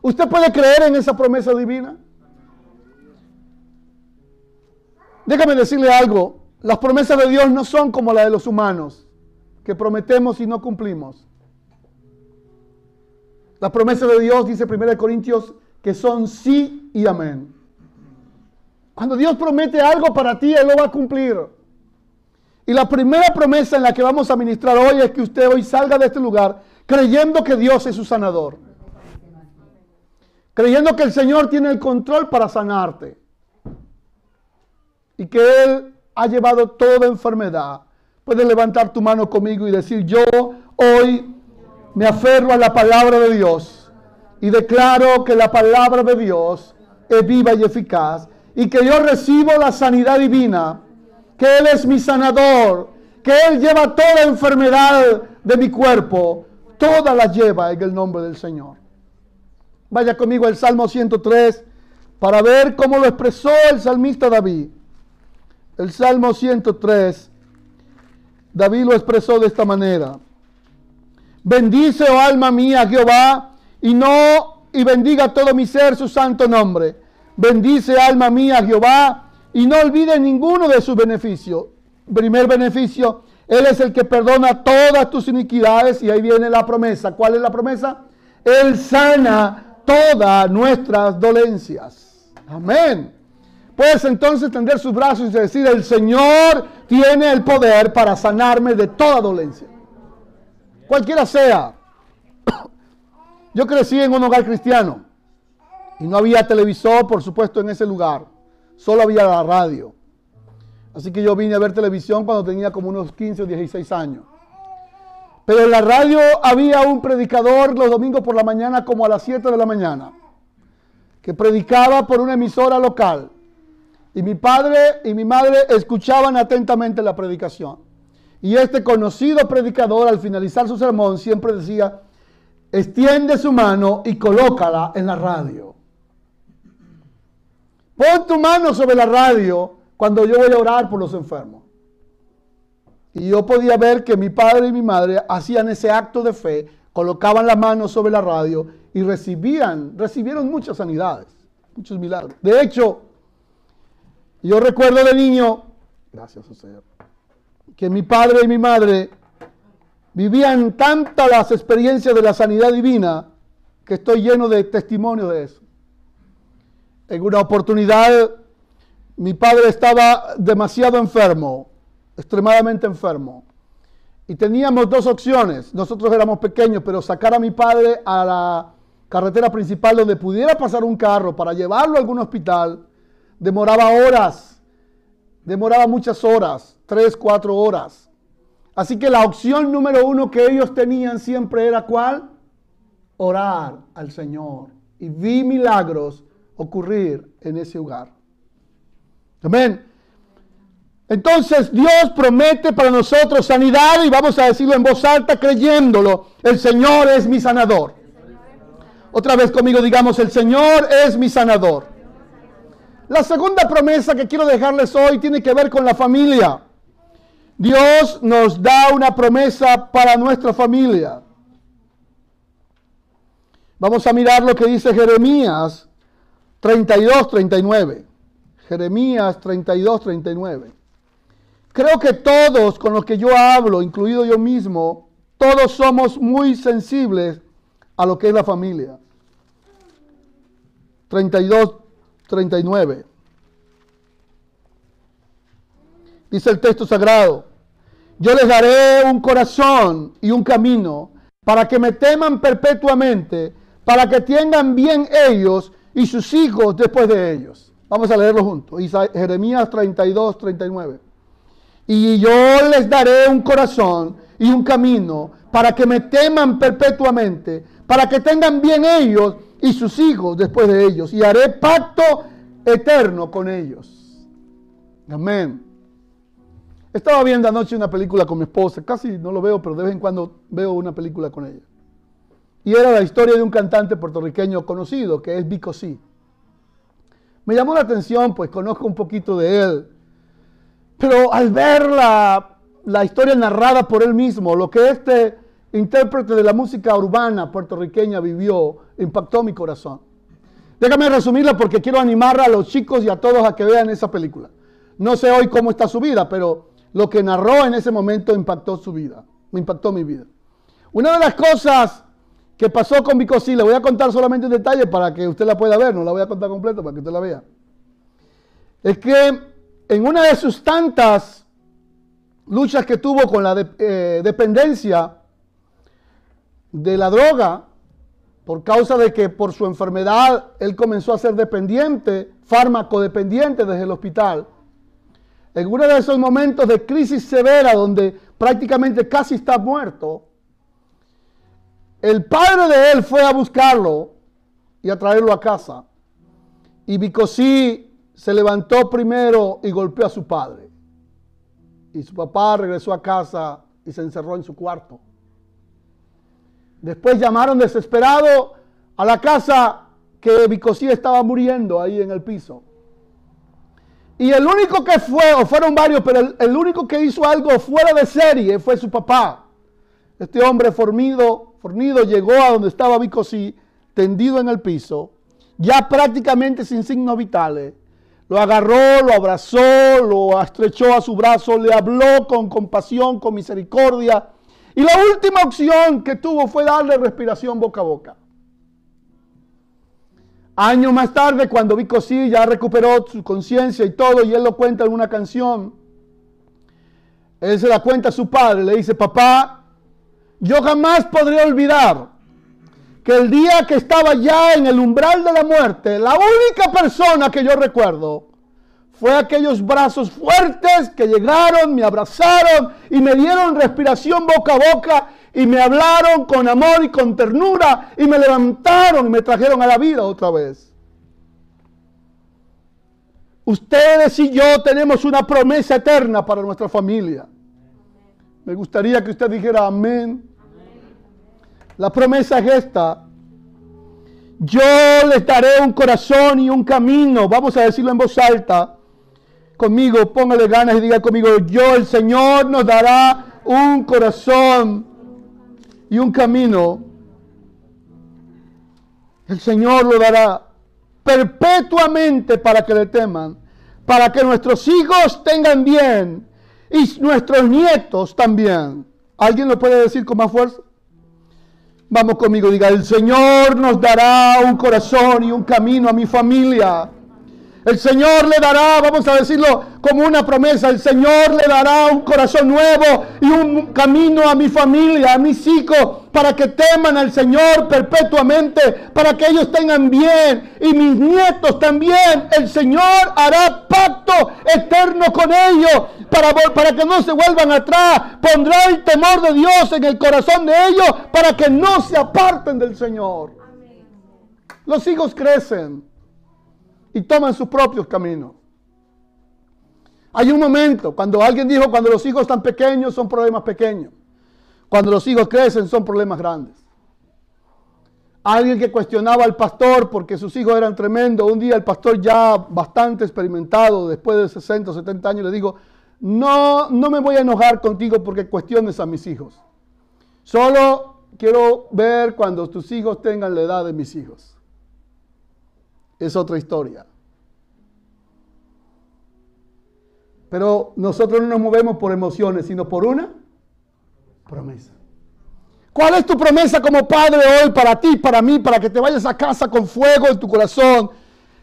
¿Usted puede creer en esa promesa divina? Déjame decirle algo. Las promesas de Dios no son como las de los humanos, que prometemos y no cumplimos. Las promesas de Dios, dice 1 Corintios, que son sí y amén. Cuando Dios promete algo para ti, Él lo va a cumplir. Y la primera promesa en la que vamos a ministrar hoy es que usted hoy salga de este lugar creyendo que Dios es su sanador. Creyendo que el Señor tiene el control para sanarte. Y que Él ha llevado toda enfermedad. Puedes levantar tu mano conmigo y decir, yo hoy me aferro a la palabra de Dios y declaro que la palabra de Dios es viva y eficaz y que yo recibo la sanidad divina, que Él es mi sanador, que Él lleva toda enfermedad de mi cuerpo, toda la lleva en el nombre del Señor. Vaya conmigo al Salmo 103 para ver cómo lo expresó el salmista David. El Salmo 103, David lo expresó de esta manera. Bendice, oh alma mía, Jehová, y no, y bendiga todo mi ser su santo nombre. Bendice, alma mía, Jehová, y no olvide ninguno de sus beneficios. Primer beneficio, Él es el que perdona todas tus iniquidades, y ahí viene la promesa. ¿Cuál es la promesa? Él sana todas nuestras dolencias. Amén. Puedes entonces tender sus brazos y decir, el Señor tiene el poder para sanarme de toda dolencia. Cualquiera sea. <coughs> Yo crecí en un hogar cristiano y no había televisor, por supuesto, en ese lugar. Solo había la radio. Así que yo vine a ver televisión cuando tenía como unos 15 o 16 años. Pero en la radio había un predicador los domingos por la mañana como a las 7 de la mañana, que predicaba por una emisora local. Y mi padre y mi madre escuchaban atentamente la predicación. Y este conocido predicador al finalizar su sermón siempre decía, extiende su mano y colócala en la radio. Pon tu mano sobre la radio cuando yo voy a orar por los enfermos. Y yo podía ver que mi padre y mi madre hacían ese acto de fe, colocaban la mano sobre la radio y recibían, recibieron muchas sanidades, muchos milagros. De hecho, yo recuerdo de niño, gracias Señor, que mi padre y mi madre vivían tantas las experiencias de la sanidad divina que estoy lleno de testimonio de eso. En una oportunidad, mi padre estaba demasiado enfermo, extremadamente enfermo. Y teníamos dos opciones. Nosotros éramos pequeños, pero sacar a mi padre a la carretera principal donde pudiera pasar un carro para llevarlo a algún hospital, demoraba horas, demoraba muchas horas, tres, cuatro horas. Así que la opción número uno que ellos tenían siempre era cuál? Orar al Señor. Y vi milagros ocurrir en ese hogar. Amén. Entonces Dios promete para nosotros sanidad y vamos a decirlo en voz alta creyéndolo. El Señor es mi sanador. Otra vez conmigo digamos, el Señor es mi sanador. La segunda promesa que quiero dejarles hoy tiene que ver con la familia. Dios nos da una promesa para nuestra familia. Vamos a mirar lo que dice Jeremías 32, 39. Jeremías 32, 39. Creo que todos con los que yo hablo, incluido yo mismo, todos somos muy sensibles a lo que es la familia. 32, 39. Dice el texto sagrado, yo les daré un corazón y un camino para que me teman perpetuamente, para que tengan bien ellos y sus hijos después de ellos. Vamos a leerlo juntos. Jeremías 32, 39. Y yo les daré un corazón y un camino para que me teman perpetuamente, para que tengan bien ellos y sus hijos después de ellos. Y haré pacto eterno con ellos. Amén. Estaba viendo anoche una película con mi esposa, casi no lo veo, pero de vez en cuando veo una película con ella. Y era la historia de un cantante puertorriqueño conocido, que es Vico C. Me llamó la atención, pues conozco un poquito de él. Pero al ver la, la historia narrada por él mismo, lo que este intérprete de la música urbana puertorriqueña vivió, impactó mi corazón. Déjame resumirla porque quiero animar a los chicos y a todos a que vean esa película. No sé hoy cómo está su vida, pero lo que narró en ese momento impactó su vida, me impactó mi vida. Una de las cosas que pasó con Bicosí, le voy a contar solamente un detalle para que usted la pueda ver, no la voy a contar completa para que usted la vea. Es que en una de sus tantas luchas que tuvo con la eh, dependencia de la droga, por causa de que por su enfermedad él comenzó a ser dependiente, fármaco dependiente desde el hospital. En uno de esos momentos de crisis severa donde prácticamente casi está muerto, el padre de él fue a buscarlo y a traerlo a casa. Y Bicosí se levantó primero y golpeó a su padre. Y su papá regresó a casa y se encerró en su cuarto. Después llamaron desesperado a la casa que Bicosí estaba muriendo ahí en el piso. Y el único que fue, o fueron varios, pero el, único que hizo algo fuera de serie fue su papá. Este hombre fornido, fornido llegó a donde estaba Bicosí, tendido en el piso, ya prácticamente sin signos vitales. Lo agarró, lo abrazó, lo estrechó a su brazo, le habló con compasión, con misericordia y la última opción que tuvo fue darle respiración boca a boca. Años más tarde, cuando Vico sí ya recuperó su conciencia y todo, y él lo cuenta en una canción, él se la cuenta a su padre, le dice, papá, yo jamás podré olvidar que el día que estaba ya en el umbral de la muerte, la única persona que yo recuerdo fue aquellos brazos fuertes que llegaron, me abrazaron y me dieron respiración boca a boca y me hablaron con amor y con ternura y me levantaron y me trajeron a la vida otra vez. Ustedes y yo tenemos una promesa eterna para nuestra familia. Me gustaría que usted dijera amén. La promesa es esta. Yo les daré un corazón y un camino. Vamos a decirlo en voz alta conmigo, póngale ganas y diga conmigo, yo el Señor nos dará un corazón y un camino El Señor lo dará perpetuamente para que le teman, para que nuestros hijos tengan bien y nuestros nietos también. ¿Alguien lo puede decir con más fuerza? Vamos conmigo, diga, el Señor nos dará un corazón y un camino a mi familia. El Señor le dará, vamos a decirlo como una promesa, el Señor le dará un corazón nuevo y un camino a mi familia, a mis hijos, para que teman al Señor perpetuamente, para que ellos tengan bien y mis nietos también. El Señor hará pacto eterno con ellos para, para que no se vuelvan atrás. Pondrá el temor de Dios en el corazón de ellos para que no se aparten del Señor. Los hijos crecen y toman sus propios caminos. Hay un momento, cuando alguien dijo, cuando los hijos están pequeños son problemas pequeños. Cuando los hijos crecen son problemas grandes. Alguien que cuestionaba al pastor porque sus hijos eran tremendos. Un día el pastor ya bastante experimentado, después de 60 o 70 años, le digo, no, no me voy a enojar contigo porque cuestiones a mis hijos. Solo quiero ver cuando tus hijos tengan la edad de mis hijos es otra historia. Pero nosotros no nos movemos por emociones, sino por una promesa. ¿Cuál es tu promesa como padre hoy para ti, para mí, para que te vayas a casa con fuego en tu corazón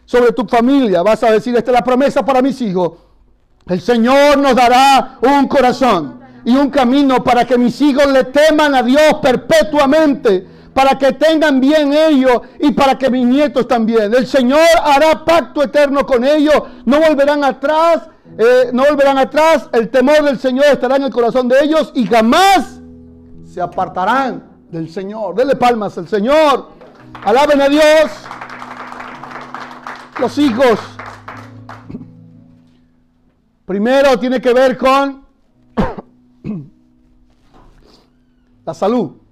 sobre tu familia? Vas a decir, esta es la promesa para mis hijos. El Señor nos dará un corazón y un camino para que mis hijos le teman a Dios perpetuamente para que tengan bien ellos y para que mis nietos también. El Señor hará pacto eterno con ellos, no volverán atrás, eh, no volverán atrás, el temor del Señor estará en el corazón de ellos y jamás se apartarán del Señor. Denle palmas al Señor, alaben a Dios. Los hijos, primero tiene que ver con <coughs> la salud.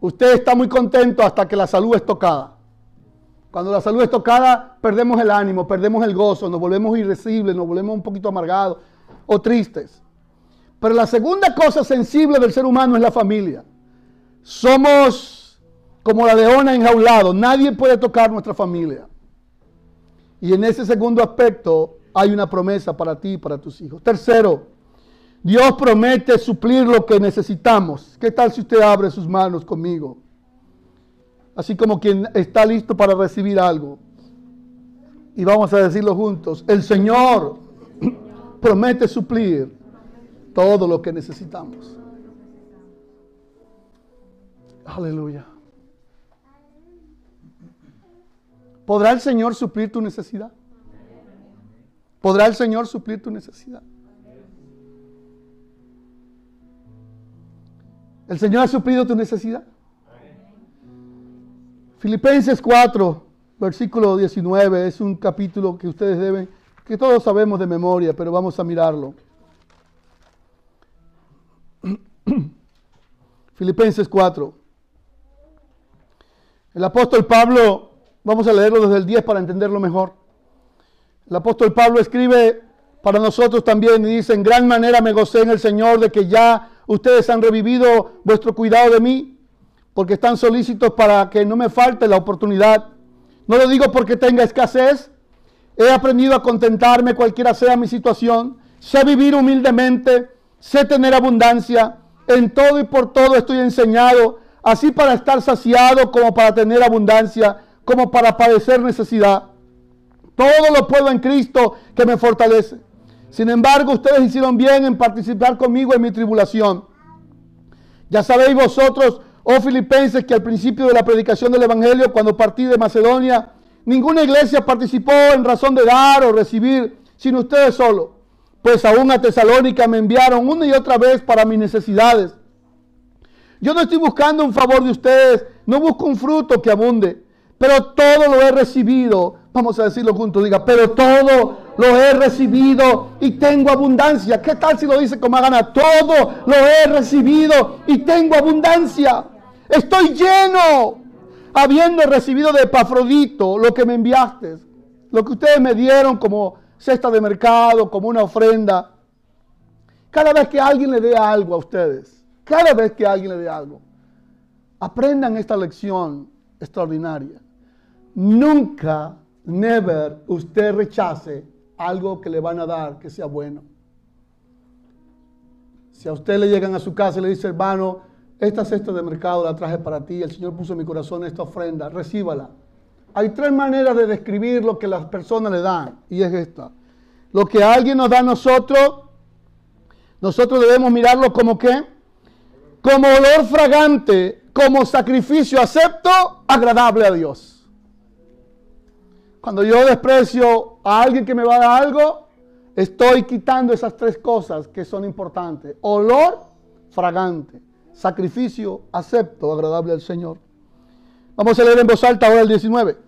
Usted está muy contento hasta que la salud es tocada. Cuando la salud es tocada, perdemos el ánimo, perdemos el gozo, nos volvemos irresibles, nos volvemos un poquito amargados o tristes. Pero la segunda cosa sensible del ser humano es la familia. Somos como la leona enjaulado. Nadie puede tocar nuestra familia. Y en ese segundo aspecto hay una promesa para ti y para tus hijos. Tercero, Dios promete suplir lo que necesitamos. ¿Qué tal si usted abre sus manos conmigo? Así como quien está listo para recibir algo. Y vamos a decirlo juntos. El Señor promete suplir todo lo que necesitamos. Aleluya. ¿Podrá el Señor suplir tu necesidad? ¿Podrá el Señor suplir tu necesidad? ¿El Señor ha suplido tu necesidad? Filipenses 4, versículo 19, es un capítulo que ustedes deben, que todos sabemos de memoria, pero vamos a mirarlo. <clears throat> Filipenses 4. El apóstol Pablo, vamos a leerlo desde el 10 para entenderlo mejor. El apóstol Pablo escribe para nosotros también y dice, en gran manera me gocé en el Señor de que ya ustedes han revivido vuestro cuidado de mí, porque están solícitos para que no me falte la oportunidad. No lo digo porque tenga escasez. He aprendido a contentarme cualquiera sea mi situación. Sé vivir humildemente, sé tener abundancia. En todo y por todo estoy enseñado, así para estar saciado como para tener abundancia, como para padecer necesidad. Todo lo puedo en Cristo que me fortalece. Sin embargo, ustedes hicieron bien en participar conmigo en mi tribulación. Ya sabéis vosotros, oh filipenses, que al principio de la predicación del Evangelio, cuando partí de Macedonia, ninguna iglesia participó en razón de dar o recibir, sino ustedes solo. Pues aún a Tesalónica me enviaron una y otra vez para mis necesidades. Yo no estoy buscando un favor de ustedes, no busco un fruto que abunde, pero todo lo he recibido Vamos a decirlo juntos, diga, pero todo lo he recibido y tengo abundancia. ¿Qué tal si lo dice como gana? Todo lo he recibido y tengo abundancia. Estoy lleno, habiendo recibido de Epafrodito lo que me enviaste, lo que ustedes me dieron como cesta de mercado, como una ofrenda. Cada vez que alguien le dé algo a ustedes, cada vez que alguien le dé algo, aprendan esta lección extraordinaria. Nunca, never, usted rechace algo que le van a dar que sea bueno. Si a usted le llegan a su casa y le dice, hermano, esta cesta de mercado la traje para ti, el Señor puso en mi corazón esta ofrenda, recíbala. Hay tres maneras de describir lo que las personas le dan, y es esta. Lo que alguien nos da a nosotros, nosotros debemos mirarlo como qué? Como olor fragante, como sacrificio acepto, agradable a Dios. Cuando yo desprecio a alguien que me va a dar algo, estoy quitando esas tres cosas que son importantes. Olor fragante, sacrificio acepto, agradable al Señor. Vamos a leer en voz alta ahora el 19.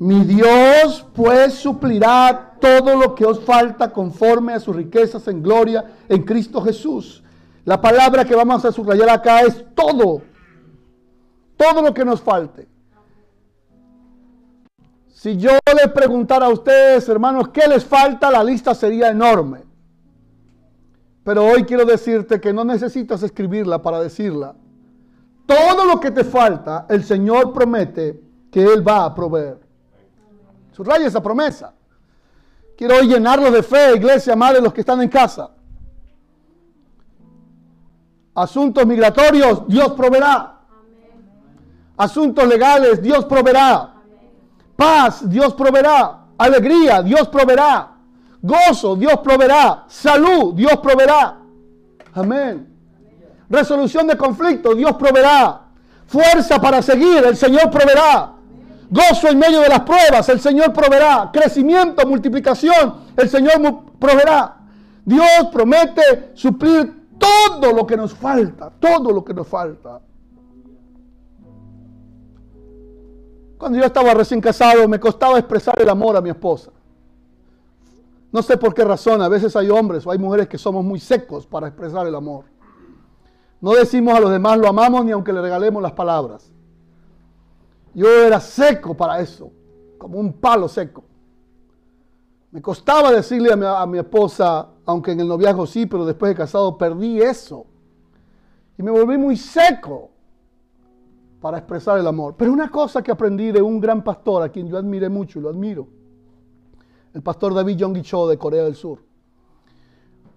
Mi Dios pues suplirá todo lo que os falta conforme a sus riquezas en gloria en Cristo Jesús. La palabra que vamos a subrayar acá es todo. Todo lo que nos falte. Si yo les preguntara a ustedes, hermanos, ¿qué les falta? La lista sería enorme. Pero hoy quiero decirte que no necesitas escribirla para decirla. Todo lo que te falta, el Señor promete que Él va a proveer. Subraya esa promesa. Quiero hoy llenarlo de fe, iglesia, madre, los que están en casa. Asuntos migratorios, Dios proveerá. Asuntos legales, Dios proveerá. Paz, Dios proveerá. Alegría, Dios proveerá. Gozo, Dios proveerá. Salud, Dios proveerá. Amén. Resolución de conflicto, Dios proveerá. Fuerza para seguir, el Señor proveerá. Gozo en medio de las pruebas, el Señor proveerá. Crecimiento, multiplicación, el Señor proveerá. Dios promete suplir todo lo que nos falta, todo lo que nos falta. Cuando yo estaba recién casado me costaba expresar el amor a mi esposa. No sé por qué razón, a veces hay hombres o hay mujeres que somos muy secos para expresar el amor. No decimos a los demás lo amamos ni aunque le regalemos las palabras. Yo era seco para eso, como un palo seco. Me costaba decirle a mi, esposa, aunque en el noviazgo sí, pero después de casado perdí eso. Y me volví muy seco para expresar el amor. Pero una cosa que aprendí de un gran pastor a quien yo admiré mucho y lo admiro, el pastor David Yonggi Cho de Corea del Sur,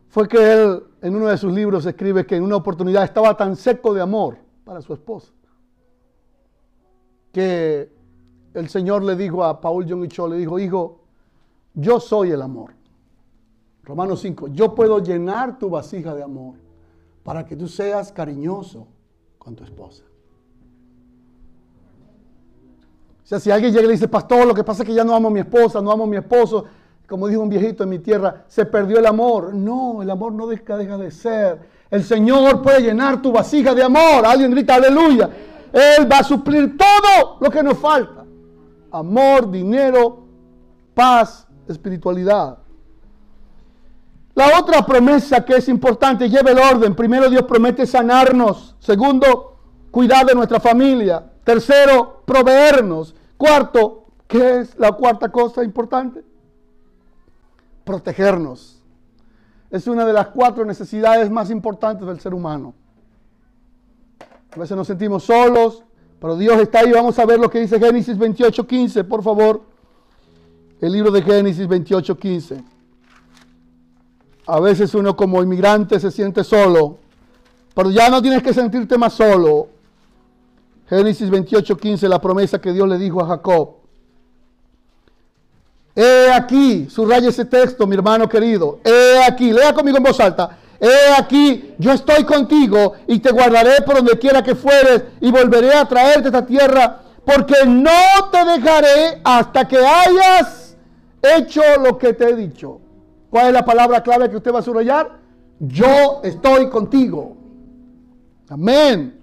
fue que él en uno de sus libros escribe que en una oportunidad estaba tan seco de amor para su esposa que el Señor le dijo a Paul Jong Cho, le dijo, hijo, yo soy el amor. Romanos 5, yo puedo llenar tu vasija de amor para que tú seas cariñoso con tu esposa. O sea, si alguien llega y le dice, pastor, lo que pasa es que ya no amo a mi esposa, no amo a mi esposo, como dijo un viejito en mi tierra, se perdió el amor. No, el amor no deja, de ser. El Señor puede llenar tu vasija de amor. Alguien grita, aleluya. Él va a suplir todo lo que nos falta. Amor, dinero, paz, espiritualidad. La otra promesa que es importante, lleve el orden. Primero, Dios promete sanarnos. Segundo, cuidar de nuestra familia. Tercero, proveernos. Cuarto, ¿qué es la cuarta cosa importante? Protegernos. Es una de las cuatro necesidades más importantes del ser humano. A veces nos sentimos solos, pero Dios está ahí. Vamos a ver lo que dice Génesis 28.15, por favor. El libro de Génesis 28.15. A veces uno como inmigrante se siente solo, pero ya no tienes que sentirte más solo. Génesis 28.15, la promesa que Dios le dijo a Jacob. He aquí, subraya ese texto, mi hermano querido. He aquí, lea conmigo en voz alta. He aquí, yo estoy contigo y te guardaré por donde quiera que fueres y volveré a traerte esta tierra, porque no te dejaré hasta que hayas hecho lo que te he dicho. ¿Cuál es la palabra clave que usted va a subrayar? Yo estoy contigo. Amén.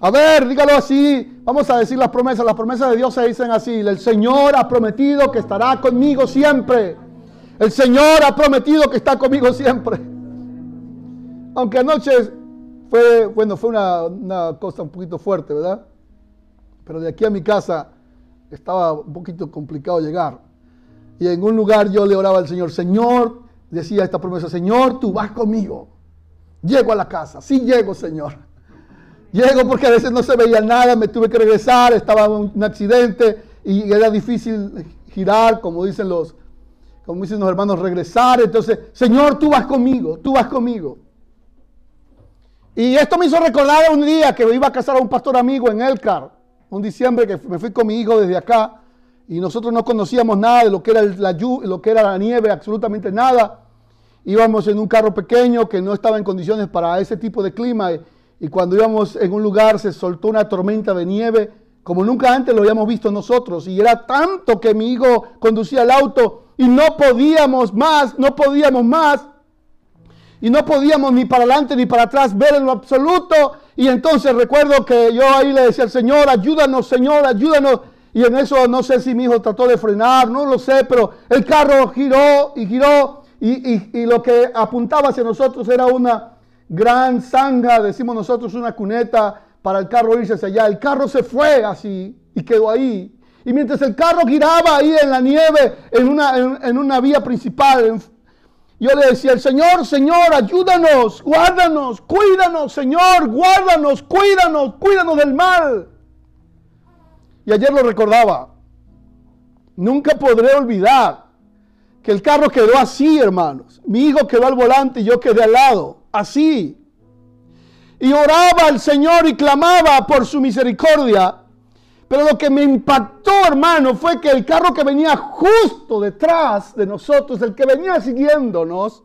A ver, dígalo así. Vamos a decir las promesas. Las promesas de Dios se dicen así. El Señor ha prometido que estará conmigo siempre. El Señor ha prometido que está conmigo siempre. Aunque anoche fue, bueno, fue una, cosa un poquito fuerte, ¿verdad? Pero de aquí a mi casa estaba un poquito complicado llegar. Y en un lugar yo le oraba al Señor, Señor, decía esta promesa, Señor, tú vas conmigo. Llego a la casa, sí llego, Señor. Llego porque a veces no se veía nada, me tuve que regresar, estaba un, un accidente y era difícil girar, como dicen los, como dicen los hermanos, regresar. Entonces, Señor, tú vas conmigo, tú vas conmigo. Y esto me hizo recordar un día que iba a casar a un pastor amigo en Elcar, un diciembre que me fui con mi hijo desde acá y nosotros no conocíamos nada de lo que era la, lo que era la nieve, absolutamente nada. Íbamos en un carro pequeño que no estaba en condiciones para ese tipo de clima y cuando íbamos en un lugar se soltó una tormenta de nieve como nunca antes lo habíamos visto nosotros y era tanto que mi hijo conducía el auto y no podíamos más, no podíamos más y no podíamos ni para adelante ni para atrás ver en lo absoluto. Y entonces recuerdo que yo ahí le decía al Señor, ayúdanos, Señor, ayúdanos. Y en eso no sé si mi hijo trató de frenar, no lo sé, pero el carro giró y giró y, y, lo que apuntaba hacia nosotros era una gran zanja, decimos nosotros una cuneta para el carro irse hacia allá. El carro se fue así y quedó ahí. Y mientras el carro giraba ahí en la nieve, en una, en una vía principal, yo le decía al Señor, Señor, ayúdanos, guárdanos, cuídanos, Señor, guárdanos, cuídanos, cuídanos del mal. Y ayer lo recordaba. Nunca podré olvidar que el carro quedó así, hermanos. Mi hijo quedó al volante y yo quedé al lado, así. Y oraba al Señor y clamaba por su misericordia. Pero lo que me impactó, hermano, fue que el carro que venía justo detrás de nosotros, el que venía siguiéndonos,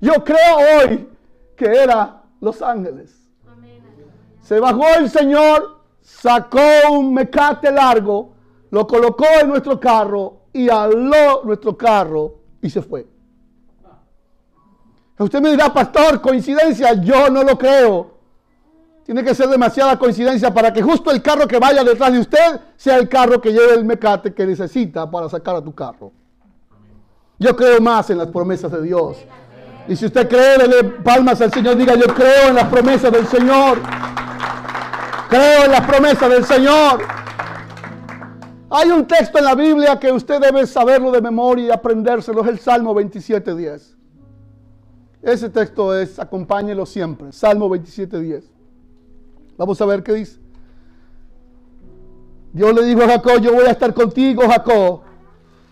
yo creo hoy que era Los Ángeles. Se bajó el Señor, sacó un mecate largo, lo colocó en nuestro carro y aló nuestro carro y se fue. Usted me dirá, pastor, coincidencia, yo no lo creo. Tiene que ser demasiada coincidencia para que justo el carro que vaya detrás de usted sea el carro que lleve el mecate que necesita para sacar a tu carro. Yo creo más en las promesas de Dios. Y si usted cree, dele palmas al Señor. Diga, yo creo en las promesas del Señor. Creo en las promesas del Señor. Hay un texto en la Biblia que usted debe saberlo de memoria y aprendérselo. Es el Salmo 27.10. Ese texto es, acompáñelo siempre. Salmo 27.10. Vamos a ver qué dice. Dios le dijo a Jacob, yo voy a estar contigo, Jacob.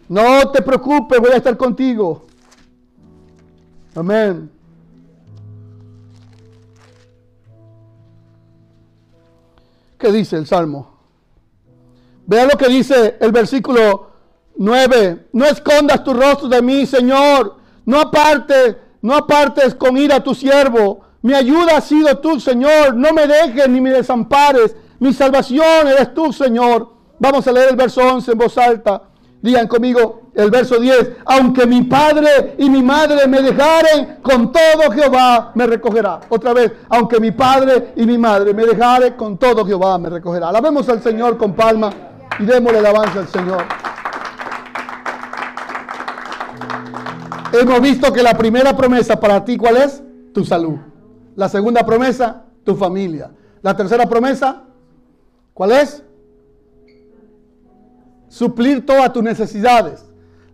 No te preocupes, voy a estar contigo. Amén. ¿Qué dice el Salmo? Vea lo que dice el versículo 9. No escondas tu rostro de mí, Señor. No apartes, no apartes con ira a tu siervo. Mi ayuda ha sido tú, Señor. No me dejes ni me desampares. Mi salvación eres tú, Señor. Vamos a leer el verso 11 en voz alta. Digan conmigo el verso 10. Aunque mi padre y mi madre me dejaren, con todo Jehová me recogerá. Otra vez. Aunque mi padre y mi madre me dejaren, con todo Jehová me recogerá. Alabemos al Señor con palma y démosle alabanza al Señor. Hemos visto que la primera promesa para ti, ¿cuál es? Tu salud. La segunda promesa, tu familia. La tercera promesa, ¿cuál es? Suplir todas tus necesidades.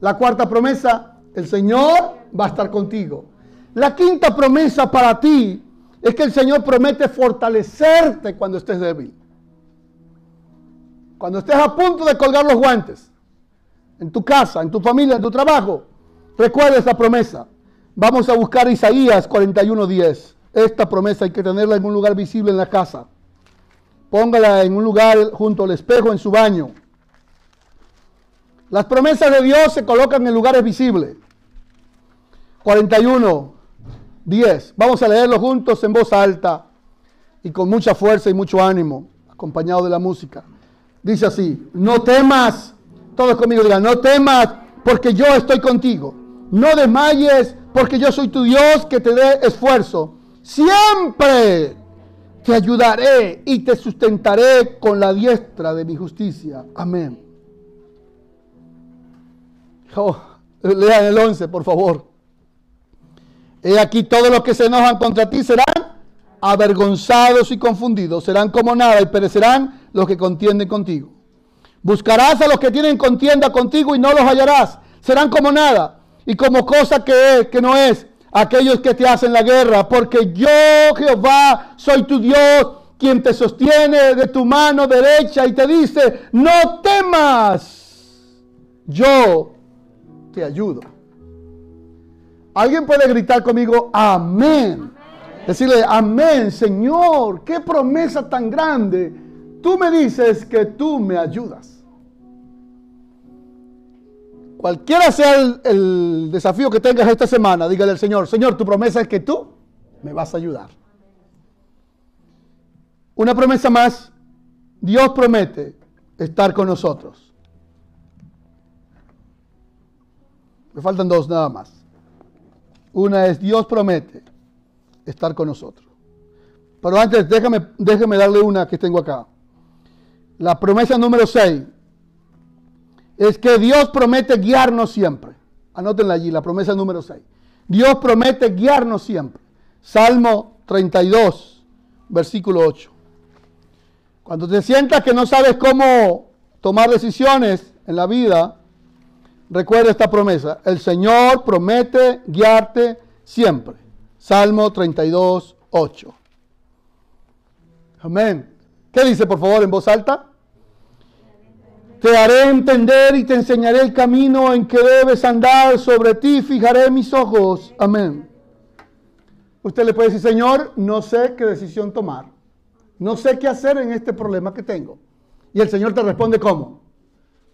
La cuarta promesa, el Señor va a estar contigo. La quinta promesa para ti es que el Señor promete fortalecerte cuando estés débil. Cuando estés a punto de colgar los guantes, en tu casa, en tu familia, en tu trabajo, recuerda esa promesa. Vamos a buscar Isaías 41:10. Esta promesa hay que tenerla en un lugar visible en la casa. Póngala en un lugar junto al espejo en su baño. Las promesas de Dios se colocan en lugares visibles. 41, 10. Vamos a leerlo juntos en voz alta y con mucha fuerza y mucho ánimo, acompañado de la música. Dice así, no temas, todos conmigo digan, no temas porque yo estoy contigo. No desmayes porque yo soy tu Dios que te dé esfuerzo siempre te ayudaré y te sustentaré con la diestra de mi justicia. Amén. Oh, lean el 11, por favor. He aquí todos los que se enojan contra ti serán avergonzados y confundidos, serán como nada y perecerán los que contienden contigo. Buscarás a los que tienen contienda contigo y no los hallarás, serán como nada y como cosa que, es, que no es aquellos que te hacen la guerra, porque yo, Jehová, soy tu Dios, quien te sostiene de tu mano derecha y te dice, no temas, yo te ayudo. ¿Alguien puede gritar conmigo, amén? Decirle, amén, Señor, qué promesa tan grande. Tú me dices que tú me ayudas. Cualquiera sea el, desafío que tengas esta semana, dígale al Señor, Señor, tu promesa es que tú me vas a ayudar. Una promesa más, Dios promete estar con nosotros. Me faltan dos nada más. Una es Dios promete estar con nosotros. Pero antes, déjame, déjame darle una que tengo acá. La promesa número 6 es que Dios promete guiarnos siempre. Anótenla allí, la promesa número 6. Dios promete guiarnos siempre. Salmo 32, versículo 8. Cuando te sientas que no sabes cómo tomar decisiones en la vida, recuerda esta promesa. El Señor promete guiarte siempre. Salmo 32, 8. Amén. ¿Qué dice por favor en voz alta? Te haré entender y te enseñaré el camino en que debes andar. Sobre ti fijaré mis ojos. Amén. Usted le puede decir, Señor, no sé qué decisión tomar. No sé qué hacer en este problema que tengo. Y el Señor te responde, ¿cómo?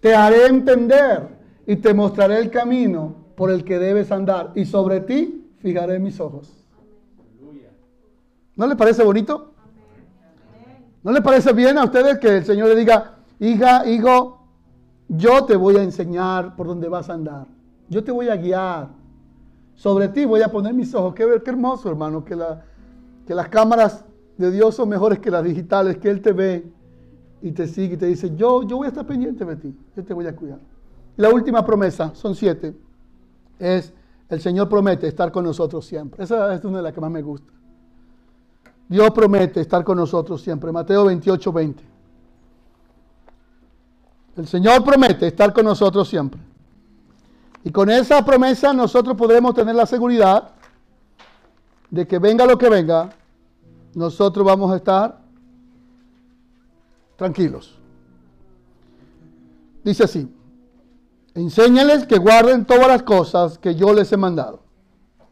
Te haré entender y te mostraré el camino por el que debes andar. Y sobre ti fijaré mis ojos. ¿No le parece bonito? ¿No le parece bien a ustedes que el Señor le diga, hija, hijo, yo te voy a enseñar por dónde vas a andar. Yo te voy a guiar. Sobre ti voy a poner mis ojos. Qué, qué hermoso, hermano, que, la, que las cámaras de Dios son mejores que las digitales, que Él te ve y te sigue y te dice, yo, yo voy a estar pendiente de ti, yo te voy a cuidar. La última promesa, son siete, es el Señor promete estar con nosotros siempre. Esa es una de las que más me gusta. Dios promete estar con nosotros siempre. Mateo 28, 20. El Señor promete estar con nosotros siempre. Y con esa promesa nosotros podremos tener la seguridad de que venga lo que venga, nosotros vamos a estar tranquilos. Dice así, enséñales que guarden todas las cosas que yo les he mandado.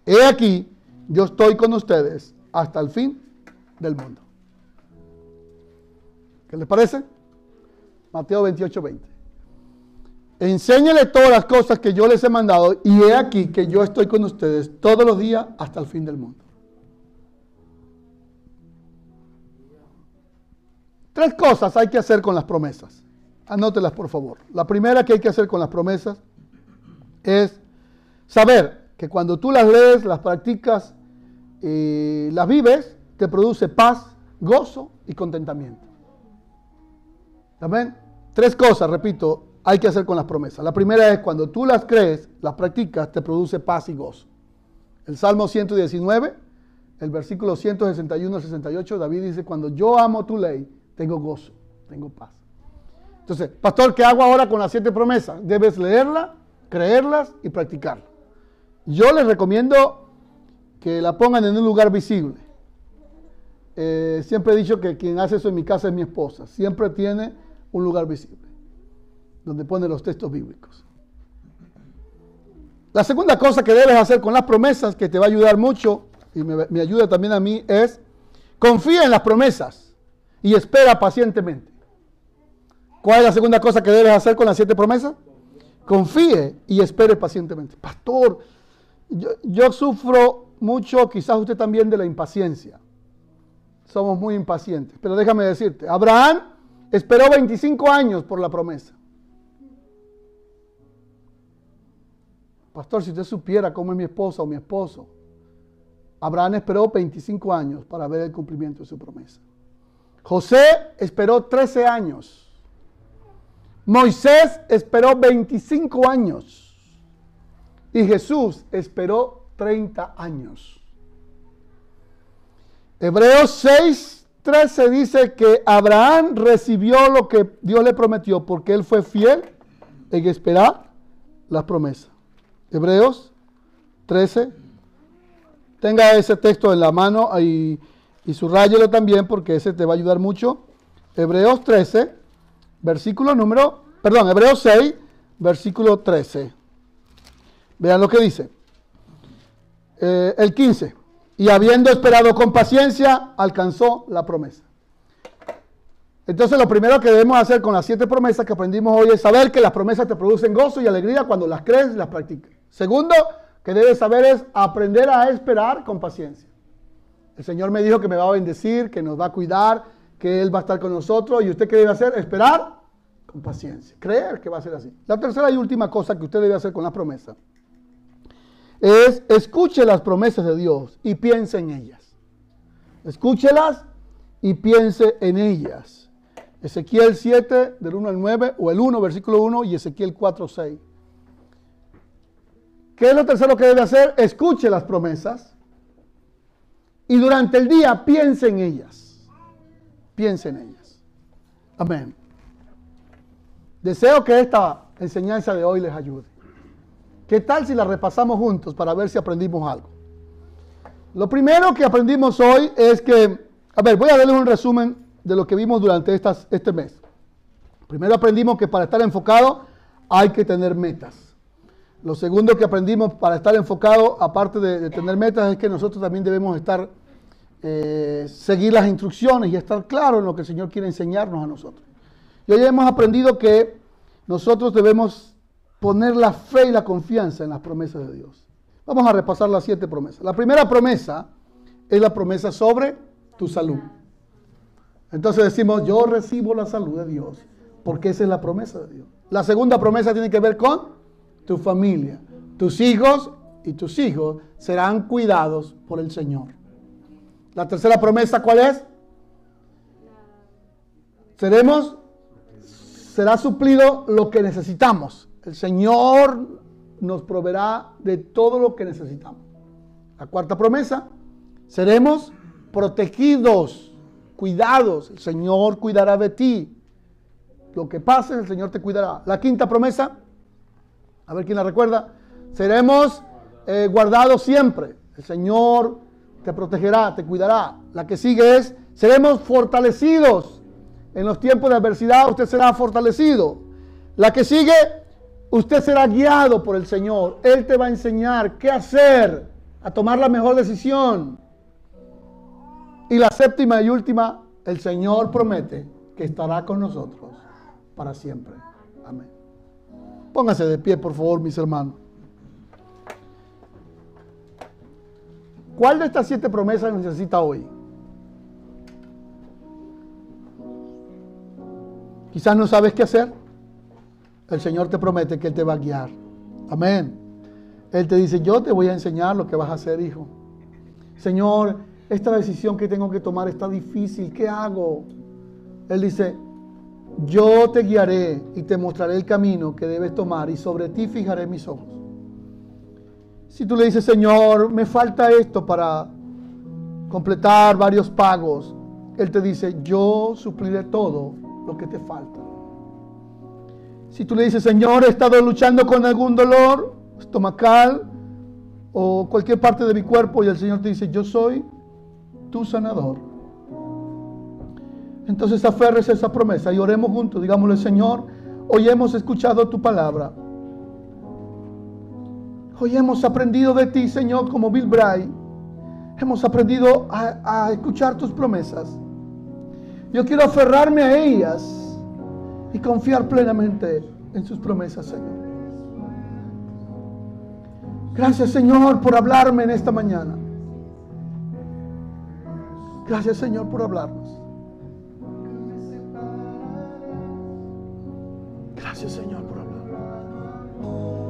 He aquí, yo estoy con ustedes hasta el fin del mundo. ¿Qué les parece? Mateo 28, 20. Enséñales todas las cosas que yo les he mandado y he aquí que yo estoy con ustedes todos los días hasta el fin del mundo. Tres cosas hay que hacer con las promesas. Anótelas por favor. La primera que hay que hacer con las promesas es saber que cuando tú las lees, las practicas, y las vives, te produce paz, gozo y contentamiento. ¿Amén? Tres cosas, repito, hay que hacer con las promesas. La primera es cuando tú las crees, las practicas, te produce paz y gozo. El Salmo 119, el versículo 161 al 68, David dice, cuando yo amo tu ley, tengo gozo, tengo paz. Entonces, pastor, ¿qué hago ahora con las siete promesas? Debes leerlas, creerlas y practicarlas. Yo les recomiendo que la pongan en un lugar visible. Eh, siempre he dicho que quien hace eso en mi casa es mi esposa. Siempre tiene un lugar visible, donde pone los textos bíblicos. La segunda cosa que debes hacer con las promesas, que te va a ayudar mucho y me, ayuda también a mí, es confía en las promesas y espera pacientemente. ¿Cuál es la segunda cosa que debes hacer con las siete promesas? Confíe y espere pacientemente. Pastor, yo, yo, sufro mucho, quizás usted también, de la impaciencia. Somos muy impacientes. Pero déjame decirte, Abraham esperó 25 años por la promesa. Pastor, si usted supiera cómo es mi esposa o mi esposo, Abraham esperó 25 años para ver el cumplimiento de su promesa. José esperó 13 años. Moisés esperó 25 años. Y Jesús esperó 30 años. Hebreos 6, 13 dice que Abraham recibió lo que Dios le prometió porque él fue fiel en esperar las promesas. Hebreos 13. Tenga ese texto en la mano y Y subrayelo también porque ese te va a ayudar mucho. Hebreos 13, versículo número, perdón, Hebreos 6, versículo 13. Vean lo que dice. Eh, el 15. Y habiendo esperado con paciencia, alcanzó la promesa. Entonces lo primero que debemos hacer con las siete promesas que aprendimos hoy es saber que las promesas te producen gozo y alegría cuando las crees y las practicas. Segundo, que debes saber es aprender a esperar con paciencia. El Señor me dijo que me va a bendecir, que nos va a cuidar, que Él va a estar con nosotros. ¿Y usted qué debe hacer? Esperar con paciencia. Creer que va a ser así. La tercera y última cosa que usted debe hacer con la promesa es escuche las promesas de Dios y piense en ellas. Escúchelas y piense en ellas. Ezequiel 7, del 1 al 9, o el 1, versículo 1, y Ezequiel 4, 6. ¿Qué es lo tercero que debe hacer? Escuche las promesas y durante el día piense en ellas. Piense en ellas. Amén. Deseo que esta enseñanza de hoy les ayude. ¿Qué tal si la repasamos juntos para ver si aprendimos algo? Lo primero que aprendimos hoy es que, a ver, voy a darles un resumen de lo que vimos durante este mes. Primero aprendimos que para estar enfocado hay que tener metas. Lo segundo que aprendimos para estar enfocado, aparte de, tener metas, es que nosotros también debemos estar, eh, seguir las instrucciones y estar claros en lo que el Señor quiere enseñarnos a nosotros. Y hoy hemos aprendido que nosotros debemos poner la fe y la confianza en las promesas de Dios. Vamos a repasar las siete promesas. La primera promesa es la promesa sobre tu salud. Entonces decimos, yo recibo la salud de Dios, porque esa es la promesa de Dios. La segunda promesa tiene que ver con tu familia. Tus hijos y tus hijos serán cuidados por el Señor. La tercera promesa, ¿cuál es? Seremos, será suplido lo que necesitamos. El Señor nos proveerá de todo lo que necesitamos. La cuarta promesa, seremos protegidos cuidados. El Señor cuidará de ti. Lo que pase, el Señor te cuidará. La quinta promesa, a ver quién la recuerda, seremos eh, guardados siempre. El Señor te protegerá, te cuidará. La que sigue es, seremos fortalecidos. En los tiempos de adversidad usted será fortalecido. La que sigue, usted será guiado por el Señor. Él te va a enseñar qué hacer, a tomar la mejor decisión. Y la séptima y última, el Señor promete que estará con nosotros para siempre. Amén. Póngase de pie, por favor, mis hermanos. ¿Cuál de estas siete promesas necesita hoy? Quizás no sabes qué hacer. El Señor te promete que Él te va a guiar. Amén. Él te dice, yo te voy a enseñar lo que vas a hacer, hijo. Señor, esta decisión que tengo que tomar está difícil, ¿qué hago? Él dice, yo te guiaré y te mostraré el camino que debes tomar y sobre ti fijaré mis ojos. Si tú le dices, Señor, me falta esto para completar varios pagos, Él te dice, yo supliré todo lo que te falta. Si tú le dices, Señor, he estado luchando con algún dolor estomacal o cualquier parte de mi cuerpo y el Señor te dice, yo soy tu sanador. Entonces aferres esa promesa y oremos juntos. Digámosle, Señor, hoy hemos escuchado tu palabra. Hoy hemos aprendido de ti, Señor, como Bill Bray. Hemos aprendido a, a escuchar tus promesas. Yo quiero aferrarme a ellas y confiar plenamente en sus promesas, Señor. Gracias, Señor, por hablarme en esta mañana. Gracias Señor por hablarnos. Gracias Señor por hablarnos.